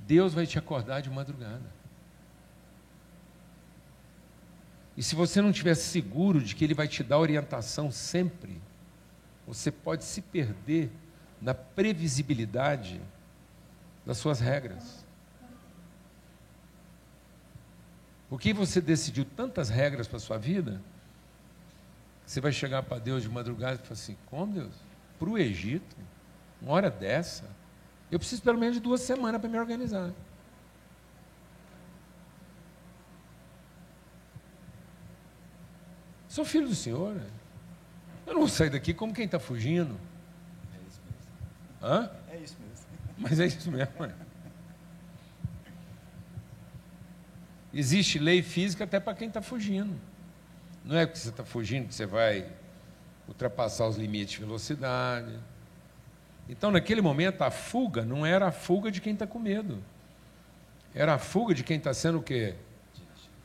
Deus vai te acordar de madrugada. E se você não estiver seguro de que Ele vai te dar orientação sempre, você pode se perder na previsibilidade das suas regras. Porque você decidiu tantas regras para a sua vida, você vai chegar para Deus de madrugada e falar assim: como Deus? Para o Egito? Uma hora dessa? Eu preciso pelo menos de duas semanas para me organizar. Sou filho do Senhor. Né? Eu não vou sair daqui como quem está fugindo. É isso mesmo. Hã? É isso mesmo. Mas é isso mesmo. Né? Existe lei física até para quem está fugindo. Não é porque você está fugindo que você vai ultrapassar os limites de velocidade. Então, naquele momento, a fuga não era a fuga de quem está com medo. Era a fuga de quem está sendo o quê?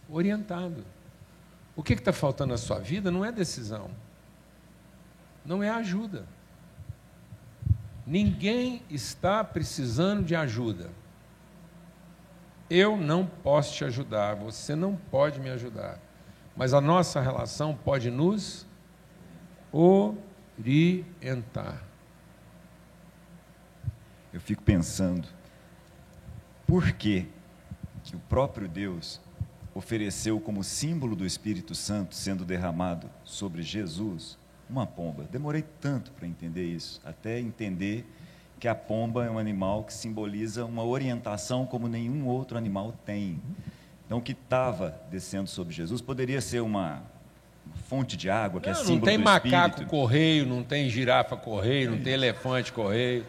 Orientado. O que está faltando na sua vida não é decisão. Não é ajuda. Ninguém está precisando de ajuda. Eu não posso te ajudar, você não pode me ajudar. Mas a nossa relação pode nos orientar. Eu fico pensando, por que, o próprio Deus ofereceu como símbolo do Espírito Santo sendo derramado sobre Jesus uma pomba? Demorei tanto para entender isso, até entender que a pomba é um animal que simboliza uma orientação como nenhum outro animal tem. Então, o que estava descendo sobre Jesus poderia ser uma, fonte de água, que é não, é símbolo Não tem macaco Espírito. correio, não tem girafa correio, não tem elefante correio.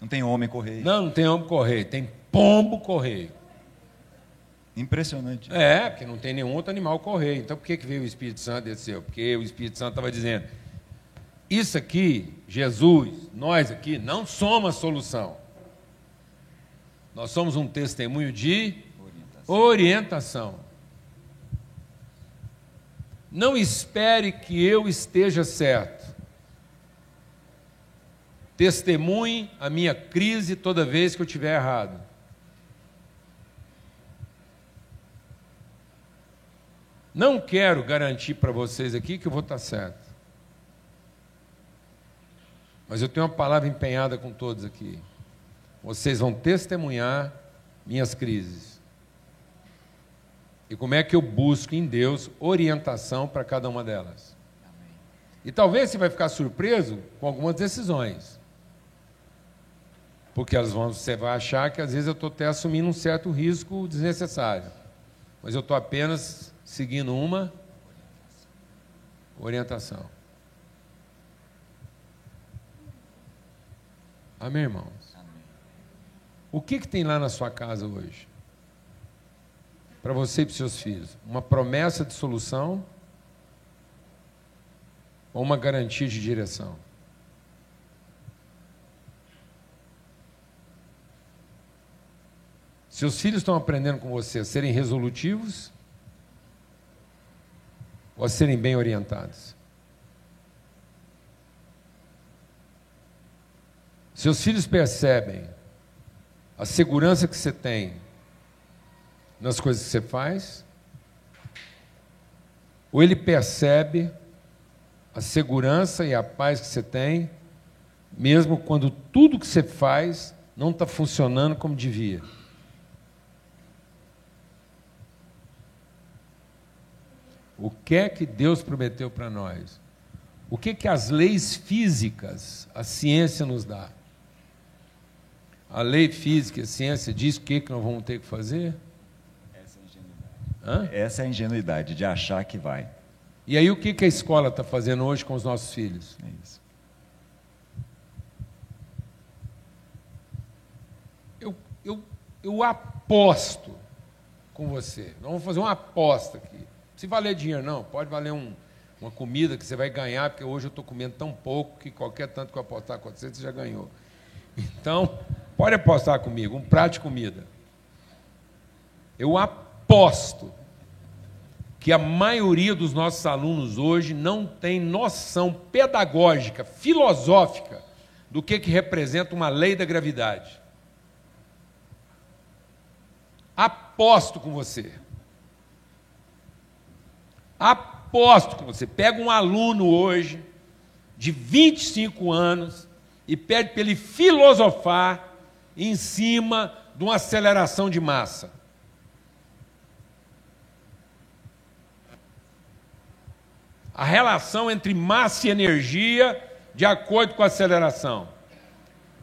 Não tem homem correio. Não, não tem homem correio, tem pombo correio. Impressionante. É, porque não tem nenhum outro animal correio. Então, por que, que veio o Espírito Santo e desceu? Porque o Espírito Santo estava dizendo: isso aqui, Jesus, nós aqui, não somos a solução. Nós somos um testemunho de orientação. orientação. Não espere que eu esteja certo. Testemunhe a minha crise toda vez que eu estiver errado. Não quero garantir para vocês aqui que eu vou estar certo. Mas eu tenho uma palavra empenhada com todos aqui. Vocês vão testemunhar minhas crises. E como é que eu busco em Deus orientação para cada uma delas. E talvez você vai ficar surpreso com algumas decisões. Porque elas vão, você vai achar que às vezes eu estou até assumindo um certo risco desnecessário. Mas eu estou apenas seguindo uma orientação. Amém, irmãos? Amém. O que, que tem lá na sua casa hoje? Para você e para seus filhos? Uma promessa de solução ou uma garantia de direção? Seus filhos estão aprendendo com você a serem resolutivos ou a serem bem orientados? Seus filhos percebem a segurança que você tem nas coisas que você faz? Ou ele percebe a segurança e a paz que você tem, mesmo quando tudo que você faz não está funcionando como devia? O que é que Deus prometeu para nós? O que é que as leis físicas, a ciência nos dá? A lei física, a ciência diz o que, que nós vamos ter que fazer? Essa é a ingenuidade. Hã? Essa é a ingenuidade de achar que vai. E aí o que, que a escola está fazendo hoje com os nossos filhos? É isso. Eu, eu, eu aposto com você. Nós vamos fazer uma aposta aqui. Se valer dinheiro, não, pode valer um, uma comida que você vai ganhar, porque hoje eu estou comendo tão pouco que qualquer tanto que eu apostar com você, você já ganhou. Então, Pode apostar comigo, um prato de comida. Eu aposto que a maioria dos nossos alunos hoje não tem noção pedagógica, filosófica, do que, que representa uma lei da gravidade. Aposto com você. Aposto com você. Pega um aluno hoje, de 25 anos, e pede para ele filosofar em cima de uma aceleração de massa. A relação entre massa e energia de acordo com a aceleração.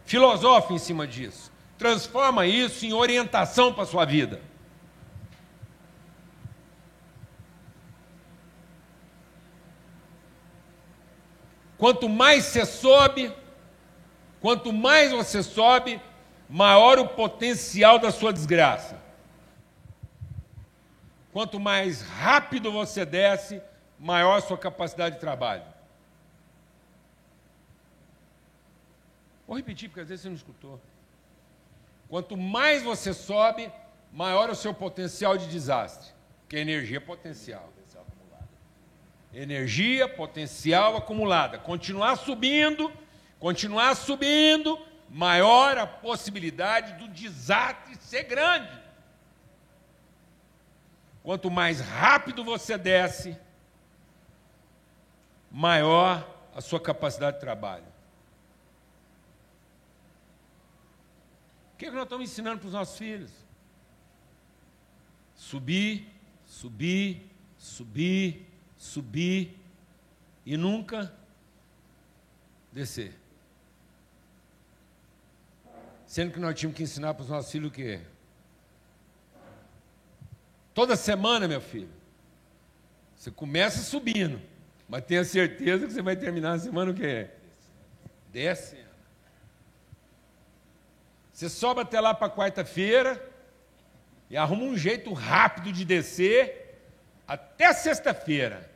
Filosofe em cima disso. Transforma isso em orientação para a sua vida. Quanto mais você sobe, quanto mais você sobe, maior o potencial da sua desgraça. Quanto mais rápido você desce, maior a sua capacidade de trabalho. Vou repetir, porque às vezes você não escutou. Quanto mais você sobe, maior o seu potencial de desastre, que é energia potencial. Energia potencial acumulada. Continuar subindo, continuar subindo, maior a possibilidade do desastre ser grande. Quanto mais rápido você desce, maior a sua capacidade de trabalho. O que, é que nós estamos ensinando para os nossos filhos? Subir, subir, subir, subir e nunca descer. Sendo que nós tínhamos que ensinar para os nossos filhos o quê? Toda semana, meu filho, você começa subindo, mas tenha certeza que você vai terminar a semana o quê? Descendo. Você sobe até lá para quarta-feira e arruma um jeito rápido de descer até sexta-feira.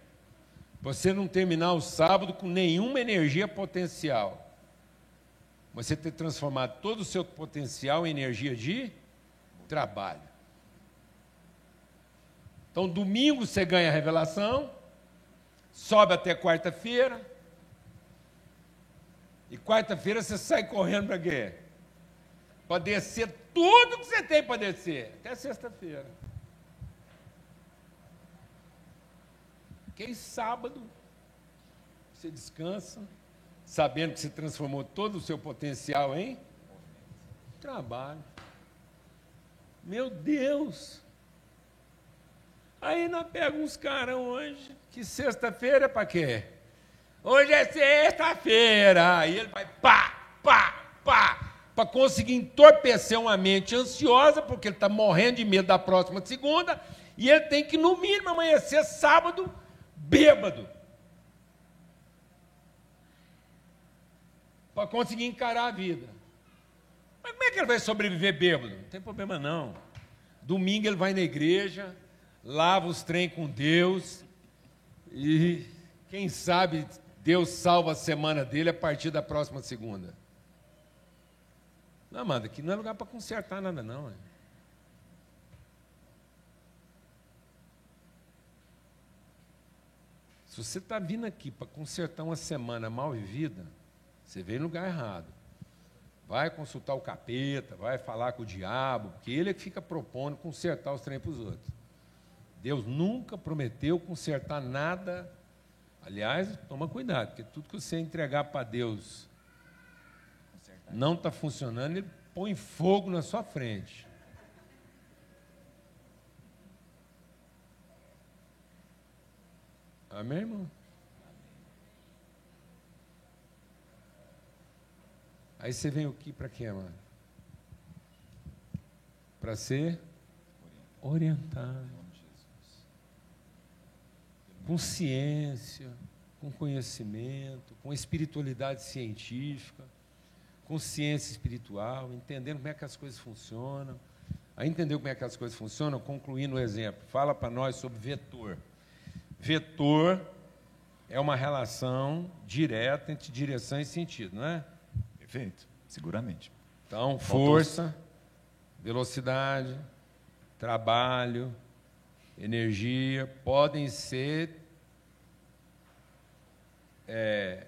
Você não terminar o sábado com nenhuma energia potencial. Você ter transformado todo o seu potencial em energia de trabalho. Então, domingo você ganha a revelação, sobe até quarta-feira, e quarta-feira você sai correndo para quê? Para descer tudo que você tem para descer, até sexta-feira. Quem sábado você descansa sabendo que se transformou todo o seu potencial em trabalho. Meu Deus! Aí nós pegamos uns carão hoje, que sexta-feira é para quê? Hoje é sexta-feira. Aí ele vai pá, pá, pá, para conseguir entorpecer uma mente ansiosa, porque ele está morrendo de medo da próxima segunda, E ele tem que, no mínimo, amanhecer sábado bêbado. Para conseguir encarar a vida. Mas como é que ele vai sobreviver bêbado? Não tem problema não. Domingo ele vai na igreja, lava os trem com Deus e quem sabe Deus salva a semana dele a partir da próxima segunda. Não, Amanda, aqui não é lugar para consertar nada, não. É. Se você está vindo aqui para consertar uma semana mal vivida, você veio no lugar errado. Vai consultar o capeta, vai falar com o diabo, porque ele é que fica propondo consertar os trem para os outros. Deus nunca prometeu consertar nada. Aliás, toma cuidado, porque tudo que você entregar para Deus não está funcionando, ele põe fogo na sua frente. Amém, irmão? Aí você vem aqui para quê, mano? Para ser orientado com ciência, com conhecimento, com espiritualidade científica, com ciência espiritual, entendendo como é que as coisas funcionam. Aí entendeu como é que as coisas funcionam? Concluindo o exemplo, fala para nós sobre vetor. Vetor é uma relação direta entre direção e sentido, não é? Perfeito, seguramente. Então, força, velocidade, trabalho, energia podem ser é,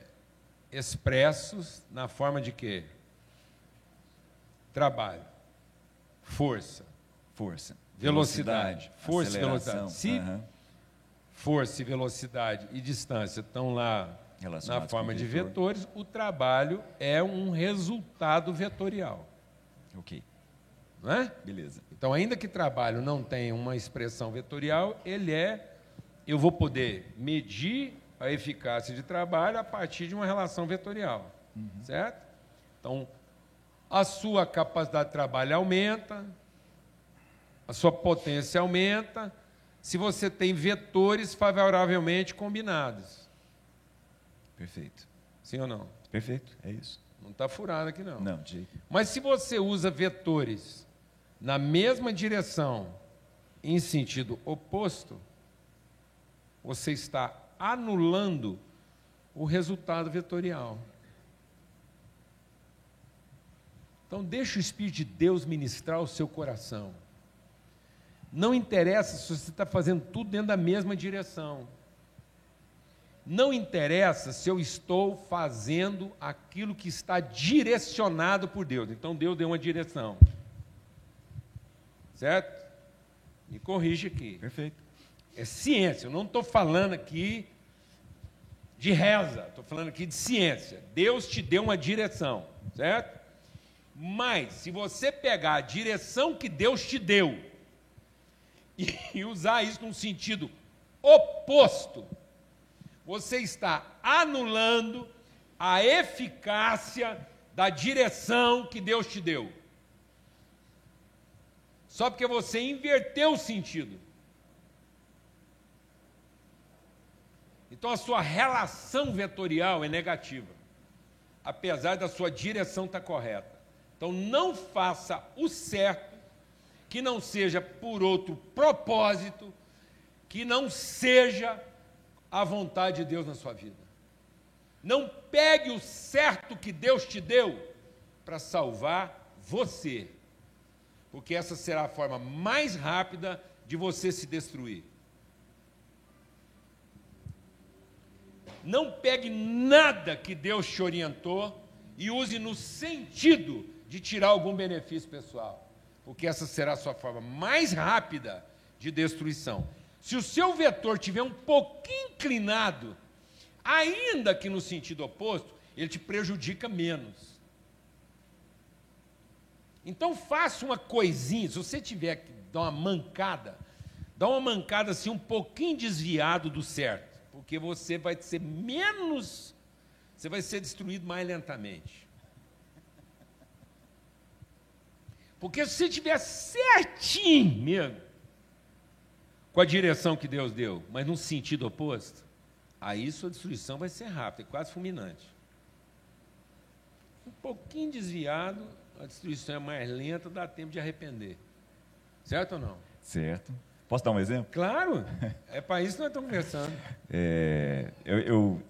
expressos na forma de quê? Trabalho, força, força, velocidade, velocidade força e velocidade. Se uhum. força e velocidade e distância estão lá na forma de vetor. vetores, o trabalho é um resultado vetorial. Ok. Não é? Beleza. Então, ainda que trabalho não tenha uma expressão vetorial, ele é. Eu vou poder medir a eficácia de trabalho a partir de uma relação vetorial. Uhum. Certo? Então, a sua capacidade de trabalho aumenta, a sua potência aumenta, se você tem vetores favoravelmente combinados. Perfeito. Sim ou não? Perfeito, é isso. Não está furado aqui, não. Não, de. Mas se você usa vetores na mesma direção, em sentido oposto, você está anulando o resultado vetorial. Então, deixa o Espírito de Deus ministrar o seu coração. Não interessa se você está fazendo tudo dentro da mesma direção. Não interessa se eu estou fazendo aquilo que está direcionado por Deus. Então, Deus deu uma direção. Certo? Me corrige aqui. Perfeito. É ciência. Eu não estou falando aqui de reza, estou falando aqui de ciência. Deus te deu uma direção, certo? Mas, se você pegar a direção que Deus te deu e usar isso num sentido oposto, você está anulando a eficácia da direção que Deus te deu só porque você inverteu o sentido. Então a sua relação vetorial é negativa, apesar da sua direção estar correta. Então não faça o certo que não seja por outro propósito, que não seja a vontade de Deus na sua vida. Não pegue o certo que Deus te deu para salvar você porque essa será a forma mais rápida de você se destruir. Não pegue nada que Deus te orientou e use no sentido de tirar algum benefício pessoal, porque essa será a sua forma mais rápida de destruição. Se o seu vetor tiver um pouquinho inclinado, ainda que no sentido oposto, ele te prejudica menos. Então faça uma coisinha, se você tiver que dar uma mancada, dá uma mancada assim um pouquinho desviado do certo, porque você vai ser menos, você vai ser destruído mais lentamente. Porque se você tiver certinho mesmo, com a direção que Deus deu, mas num sentido oposto, aí sua destruição vai ser rápida, quase fulminante. Um pouquinho desviado, a destruição é mais lenta, dá tempo de arrepender. Certo ou não? Certo. Posso dar um exemplo? Claro, é para isso que nós estamos conversando. É, eu, eu,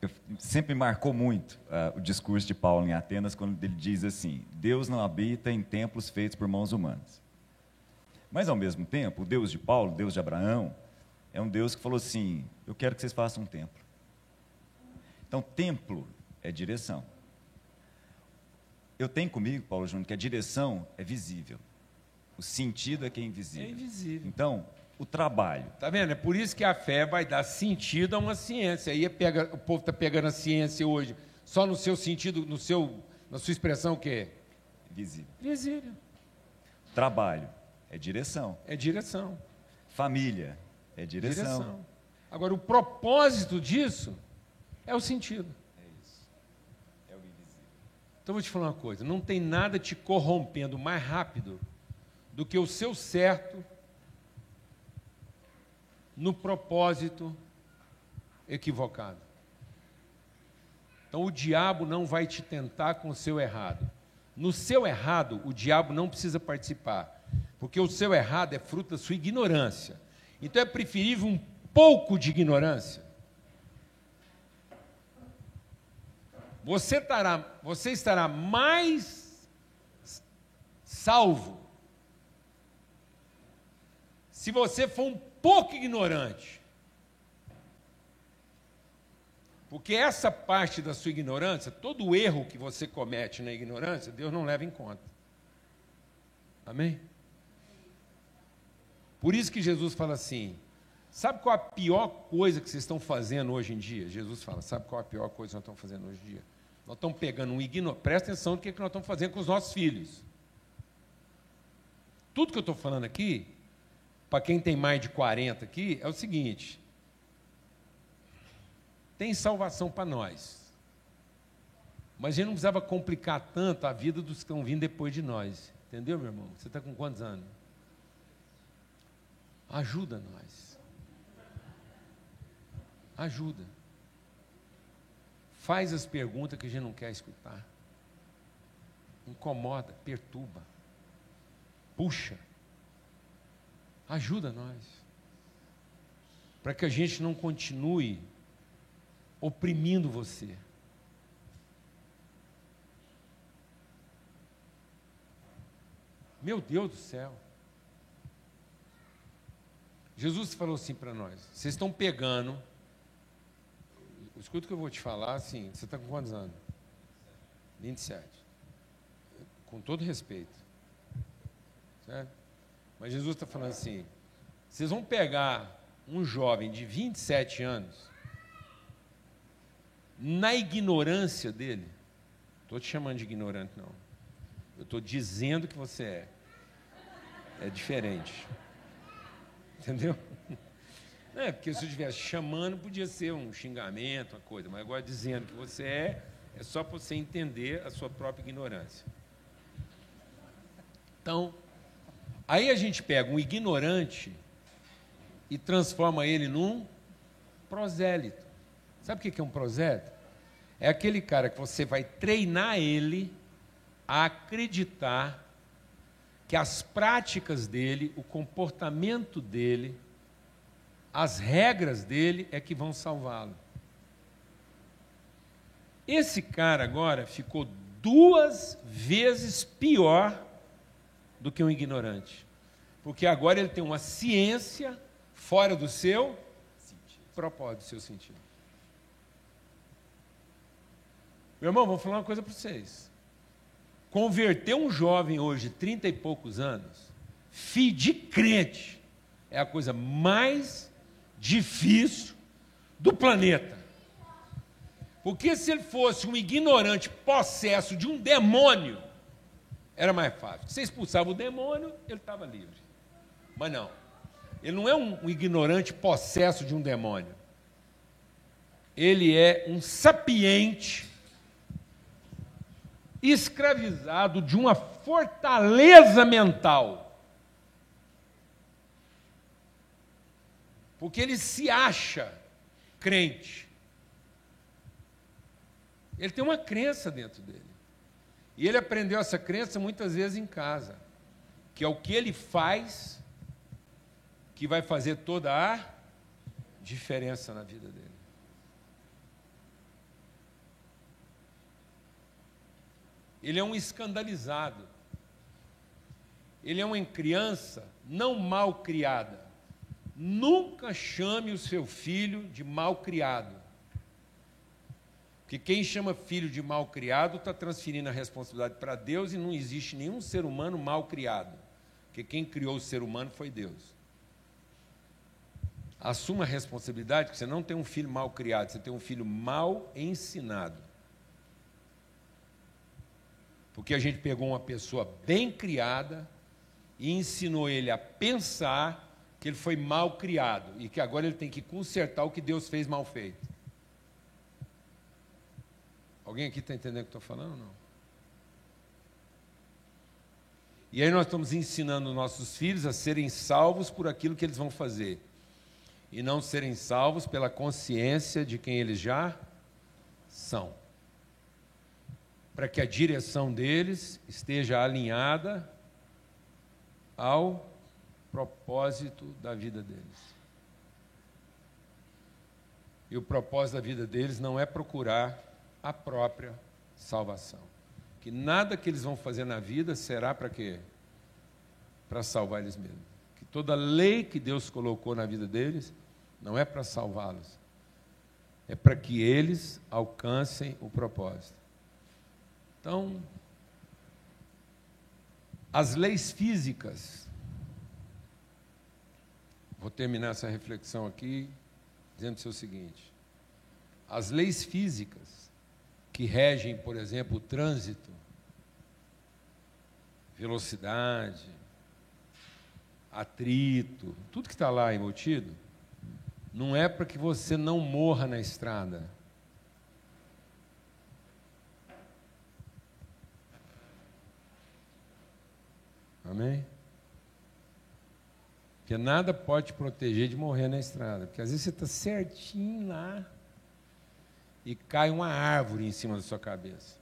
eu, sempre marcou muito uh, o discurso de Paulo em Atenas, quando ele diz assim: Deus não habita em templos feitos por mãos humanas. Mas, ao mesmo tempo, o Deus de Paulo, o Deus de Abraão, é um Deus que falou assim: Eu quero que vocês façam um templo. Então, templo é direção. Eu tenho comigo, Paulo Júnior, que a direção é visível. O sentido é que é invisível. É invisível. Então, o trabalho. Tá vendo? É por isso que a fé vai dar sentido a uma ciência. Aí é pega, o povo está pegando a ciência hoje só no seu sentido, no seu, na sua expressão que é visível. Visível. Trabalho é direção. É direção. Família é direção. direção. Agora o propósito disso é o sentido. É isso. É o invisível. Então vou te falar uma coisa, não tem nada te corrompendo mais rápido do que o seu certo no propósito equivocado. Então o diabo não vai te tentar com o seu errado. No seu errado, o diabo não precisa participar, porque o seu errado é fruto da sua ignorância. Então é preferível um pouco de ignorância. Você estará, você estará mais salvo se você for um pouco ignorante. Porque essa parte da sua ignorância, todo erro que você comete na ignorância, Deus não leva em conta. Amém? Por isso que Jesus fala assim: sabe qual a pior coisa que vocês estão fazendo hoje em dia? Jesus fala: sabe qual a pior coisa que nós estamos fazendo hoje em dia? Nós estamos pegando um ignorante. Presta atenção no que, é que nós estamos fazendo com os nossos filhos. Tudo que eu estou falando aqui para quem tem mais de 40 aqui, é o seguinte: tem salvação para nós. Mas a gente não precisava complicar tanto a vida dos que estão vindo depois de nós. Entendeu, meu irmão? Você está com quantos anos? Ajuda nós. Ajuda. Faz as perguntas que a gente não quer escutar. Incomoda, perturba. Puxa. Ajuda nós. Para que a gente não continue oprimindo você. Meu Deus do céu. Jesus falou assim para nós: vocês estão pegando. Escuta o que eu vou te falar, assim, você está com quantos anos? 27. Com todo respeito. Certo? Mas Jesus está falando assim: vocês vão pegar um jovem de 27 anos, na ignorância dele, estou te chamando de ignorante, não. Eu estou dizendo que você é. É diferente. Entendeu? É, porque se eu estivesse chamando, podia ser um xingamento, uma coisa, mas agora dizendo que você é, é só para você entender a sua própria ignorância. Então, Aí a gente pega um ignorante e transforma ele num prosélito. Sabe o que é um prosélito? É aquele cara que você vai treinar ele a acreditar que as práticas dele, o comportamento dele, as regras dele é que vão salvá-lo. Esse cara agora ficou duas vezes pior do que um ignorante. Porque agora ele tem uma ciência fora do seu sentido. propósito, do seu sentido. Meu irmão, vou falar uma coisa para vocês. Converter um jovem hoje, trinta e poucos anos, filho de crente, é a coisa mais difícil do planeta. Porque se ele fosse um ignorante possesso de um demônio, era mais fácil. Você expulsava o demônio, ele estava livre. Mas não. Ele não é um, um ignorante possesso de um demônio. Ele é um sapiente escravizado de uma fortaleza mental. Porque ele se acha crente. Ele tem uma crença dentro dele. E ele aprendeu essa crença muitas vezes em casa, que é o que ele faz que vai fazer toda a diferença na vida dele. Ele é um escandalizado. Ele é uma criança não mal criada. Nunca chame o seu filho de mal criado. Porque quem chama filho de mal criado está transferindo a responsabilidade para Deus e não existe nenhum ser humano mal criado. Porque quem criou o ser humano foi Deus. Assuma a responsabilidade que você não tem um filho mal criado, você tem um filho mal ensinado. Porque a gente pegou uma pessoa bem criada e ensinou ele a pensar que ele foi mal criado e que agora ele tem que consertar o que Deus fez mal feito. Alguém aqui está entendendo o que estou falando? Não. E aí nós estamos ensinando nossos filhos a serem salvos por aquilo que eles vão fazer. E não serem salvos pela consciência de quem eles já são. Para que a direção deles esteja alinhada ao propósito da vida deles. E o propósito da vida deles não é procurar a própria salvação. Que nada que eles vão fazer na vida será para quê? Para salvar eles mesmos. Que toda lei que Deus colocou na vida deles não é para salvá-los, é para que eles alcancem o propósito. Então, as leis físicas, vou terminar essa reflexão aqui dizendo o seguinte: as leis físicas que regem, por exemplo, o trânsito, velocidade, atrito, tudo que está lá embutido, não é para que você não morra na estrada. Amém? Porque nada pode te proteger de morrer na estrada. Porque às vezes você está certinho lá e cai uma árvore em cima da sua cabeça.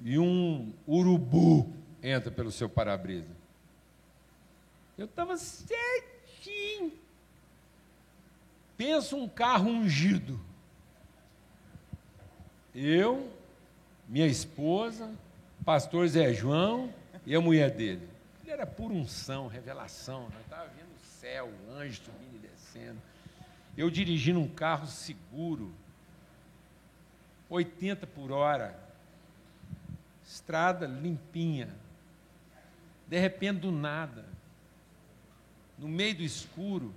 E um urubu entra pelo seu para-brisa. Eu estava certinho. Pensa um carro ungido. Eu, minha esposa, pastor Zé João e a mulher dele. Ele era por unção, revelação. Nós estávamos vendo o céu, o anjo subindo acontecendo. Eu dirigindo um carro seguro, 80 por hora, estrada limpinha. De repente, do nada, no meio do escuro,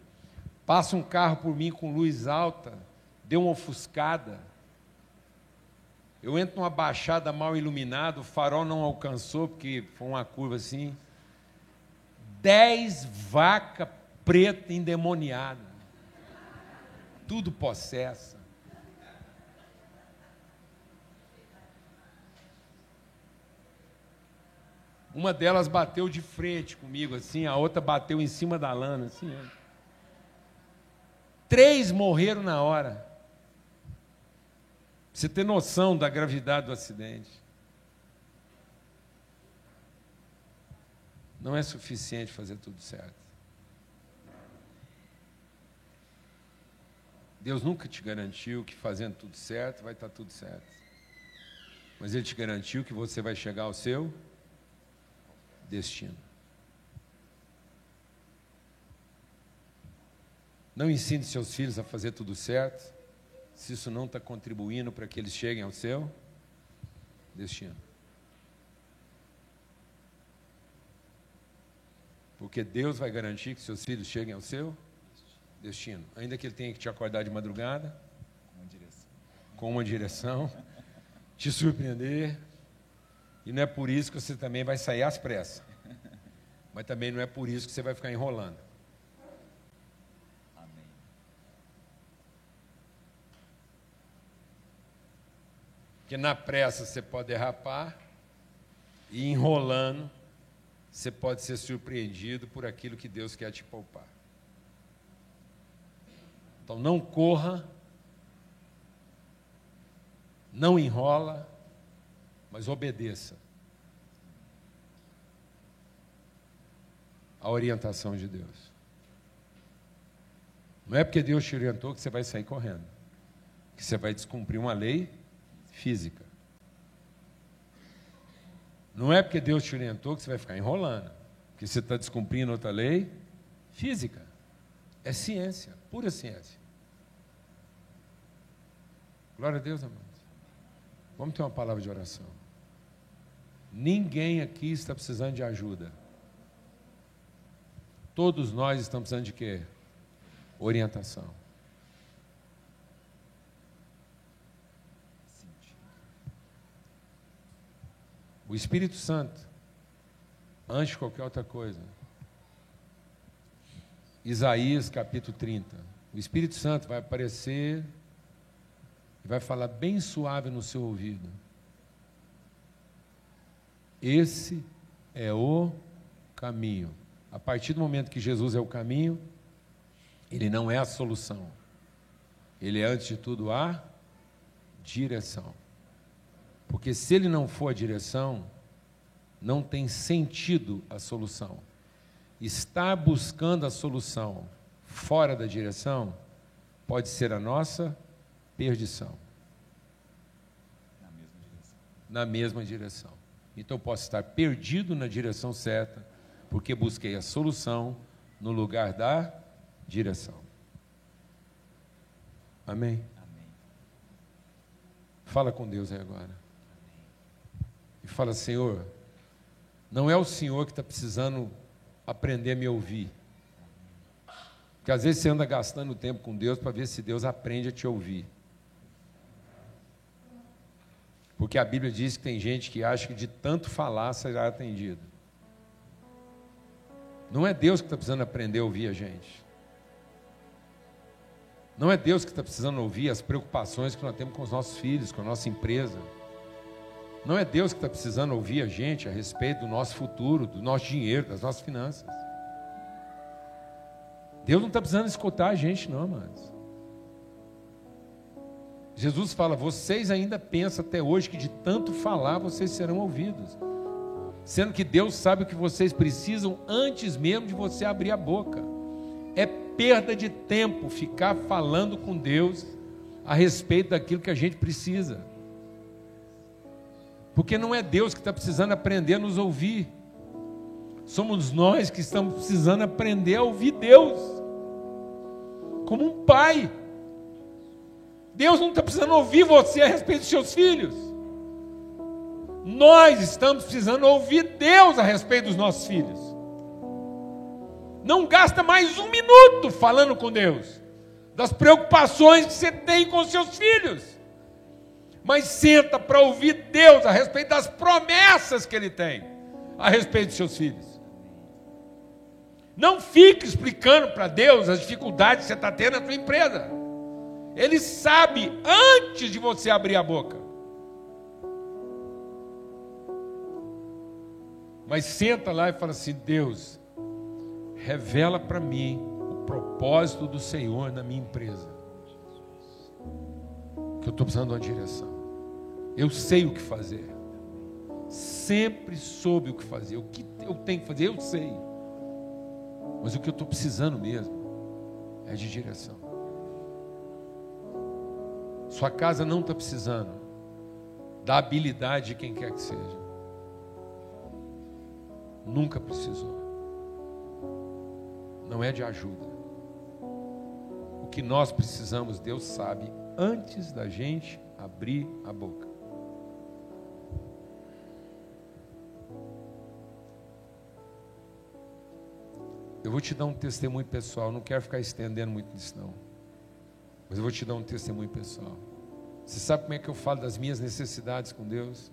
passa um carro por mim com luz alta, deu uma ofuscada. Eu entro numa baixada mal iluminada, o farol não alcançou, porque foi uma curva assim. Dez vacas preta endemoniada, tudo possessa. Uma delas bateu de frente comigo, assim, a outra bateu em cima da lana, assim. Três morreram na hora. Você ter noção da gravidade do acidente. Não é suficiente fazer tudo certo. Deus nunca te garantiu que fazendo tudo certo vai estar tudo certo. Mas Ele te garantiu que você vai chegar ao seu destino. Não ensine seus filhos a fazer tudo certo, se isso não está contribuindo para que eles cheguem ao seu destino. Porque Deus vai garantir que seus filhos cheguem ao seu destino. Ainda que ele tenha que te acordar de madrugada, com uma direção, com uma direção te surpreender. E não é por isso que você também vai sair às pressas. Mas também não é por isso que você vai ficar enrolando. Porque na pressa você pode derrapar e enrolando você pode ser surpreendido por aquilo que Deus quer te poupar. Então não corra, não enrola, mas obedeça a orientação de Deus. Não é porque Deus te orientou que você vai sair correndo, que você vai descumprir uma lei física. Não é porque Deus te orientou que você vai ficar enrolando, que você está descumprindo outra lei física. É ciência, pura ciência. Glória a Deus, amados. Vamos ter uma palavra de oração. Ninguém aqui está precisando de ajuda. Todos nós estamos precisando de quê? Orientação. O Espírito Santo, antes de qualquer outra coisa. Isaías capítulo 30. O Espírito Santo vai aparecer e vai falar bem suave no seu ouvido. Esse é o caminho. A partir do momento que Jesus é o caminho, ele não é a solução. Ele é, antes de tudo, a direção. Porque se ele não for a direção, não tem sentido a solução. Estar buscando a solução fora da direção pode ser a nossa perdição. Na mesma direção. Na mesma direção. Então posso estar perdido na direção certa, porque busquei a solução no lugar da direção. Amém? Amém. Fala com Deus aí agora e fala: Senhor, não é o Senhor que está precisando aprender a me ouvir. Porque às vezes você anda gastando tempo com Deus para ver se Deus aprende a te ouvir. Porque a Bíblia diz que tem gente que acha que de tanto falar será atendido. Não é Deus que está precisando aprender a ouvir a gente. Não é Deus que está precisando ouvir as preocupações que nós temos com os nossos filhos, com a nossa empresa. Não é Deus que está precisando ouvir a gente a respeito do nosso futuro, do nosso dinheiro, das nossas finanças. Deus não está precisando escutar a gente, não, amados. Jesus fala: vocês ainda pensam até hoje que de tanto falar vocês serão ouvidos. Sendo que Deus sabe o que vocês precisam antes mesmo de você abrir a boca. É perda de tempo ficar falando com Deus a respeito daquilo que a gente precisa. Porque não é Deus que está precisando aprender a nos ouvir. Somos nós que estamos precisando aprender a ouvir Deus. Como um pai. Deus não está precisando ouvir você a respeito dos seus filhos. Nós estamos precisando ouvir Deus a respeito dos nossos filhos. Não gasta mais um minuto falando com Deus das preocupações que você tem com seus filhos mas senta para ouvir Deus a respeito das promessas que Ele tem a respeito dos seus filhos. Não fique explicando para Deus as dificuldades que você está tendo na sua empresa. Ele sabe antes de você abrir a boca. Mas senta lá e fala assim: Deus, revela para mim o propósito do Senhor na minha empresa. Que eu estou precisando de uma direção. Eu sei o que fazer. Sempre soube o que fazer. O que eu tenho que fazer, eu sei. Mas o que eu estou precisando mesmo é de direção. Sua casa não está precisando da habilidade de quem quer que seja. Nunca precisou. Não é de ajuda. O que nós precisamos, Deus sabe antes da gente abrir a boca. Vou te dar um testemunho pessoal, não quero ficar estendendo muito nisso não. Mas eu vou te dar um testemunho pessoal. Você sabe como é que eu falo das minhas necessidades com Deus?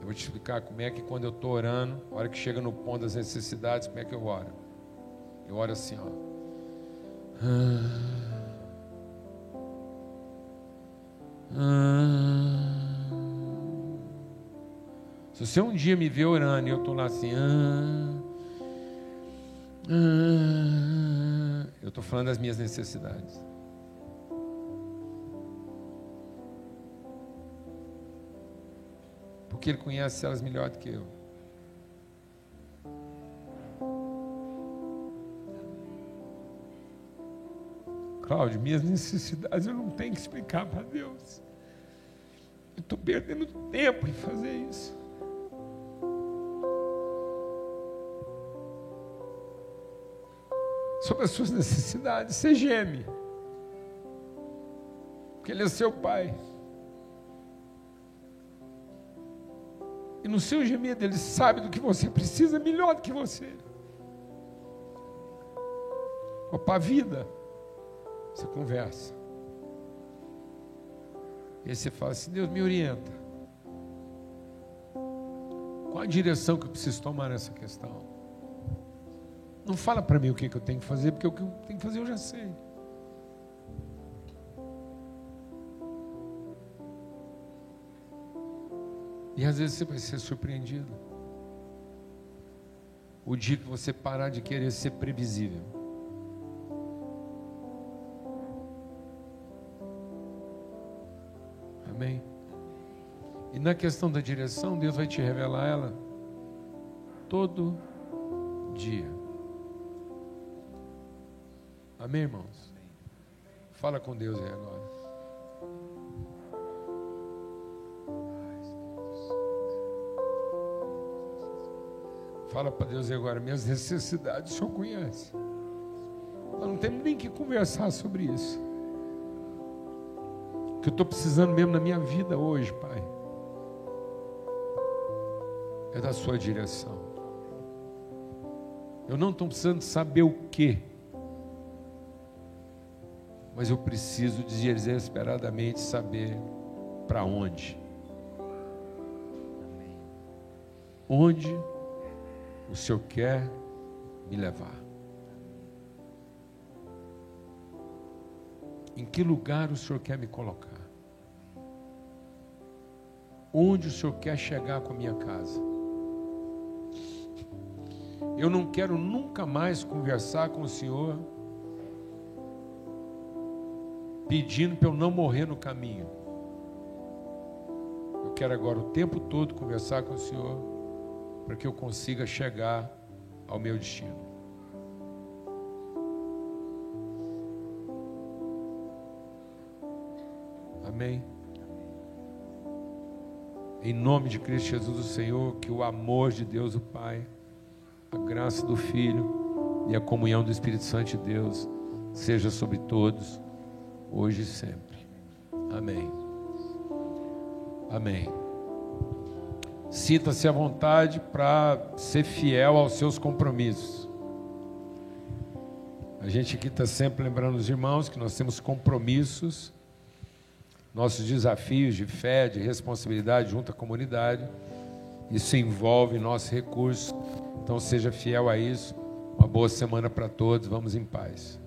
Eu vou te explicar como é que quando eu estou orando, a hora que chega no ponto das necessidades, como é que eu oro? Eu oro assim, ó. Ah, ah, se você um dia me vê orando e eu estou lá assim, ah, ah, eu estou falando das minhas necessidades. Porque Ele conhece elas melhor do que eu. Cláudio, minhas necessidades eu não tenho que explicar para Deus. Eu estou perdendo tempo em fazer isso. Sobre as suas necessidades, você geme. Porque Ele é seu Pai. E no seu gemido Ele sabe do que você precisa melhor do que você. Opa, a vida. Você conversa. E aí você fala assim: Deus me orienta. Qual a direção que eu preciso tomar nessa questão? Não fala para mim o que, que eu tenho que fazer, porque o que eu tenho que fazer eu já sei. E às vezes você vai ser surpreendido. O dia que você parar de querer ser previsível. Amém? E na questão da direção, Deus vai te revelar ela todo dia. Amém, irmãos? Fala com Deus aí agora. Fala para Deus aí agora, minhas necessidades o Senhor conhece. Nós não temos nem que conversar sobre isso que eu estou precisando mesmo na minha vida hoje, Pai, é da Sua direção. Eu não estou precisando saber o que, mas eu preciso desesperadamente saber para onde. Onde o Senhor quer me levar. Em que lugar o Senhor quer me colocar? Onde o Senhor quer chegar com a minha casa? Eu não quero nunca mais conversar com o Senhor pedindo para eu não morrer no caminho. Eu quero agora o tempo todo conversar com o Senhor para que eu consiga chegar ao meu destino. Amém. Em nome de Cristo Jesus, o Senhor, que o amor de Deus, o Pai, a graça do Filho e a comunhão do Espírito Santo de Deus seja sobre todos, hoje e sempre. Amém. Amém. Sinta-se à vontade para ser fiel aos seus compromissos. A gente aqui está sempre lembrando os irmãos que nós temos compromissos nossos desafios de fé, de responsabilidade junto à comunidade. Isso envolve nosso recurso. Então seja fiel a isso. Uma boa semana para todos. Vamos em paz.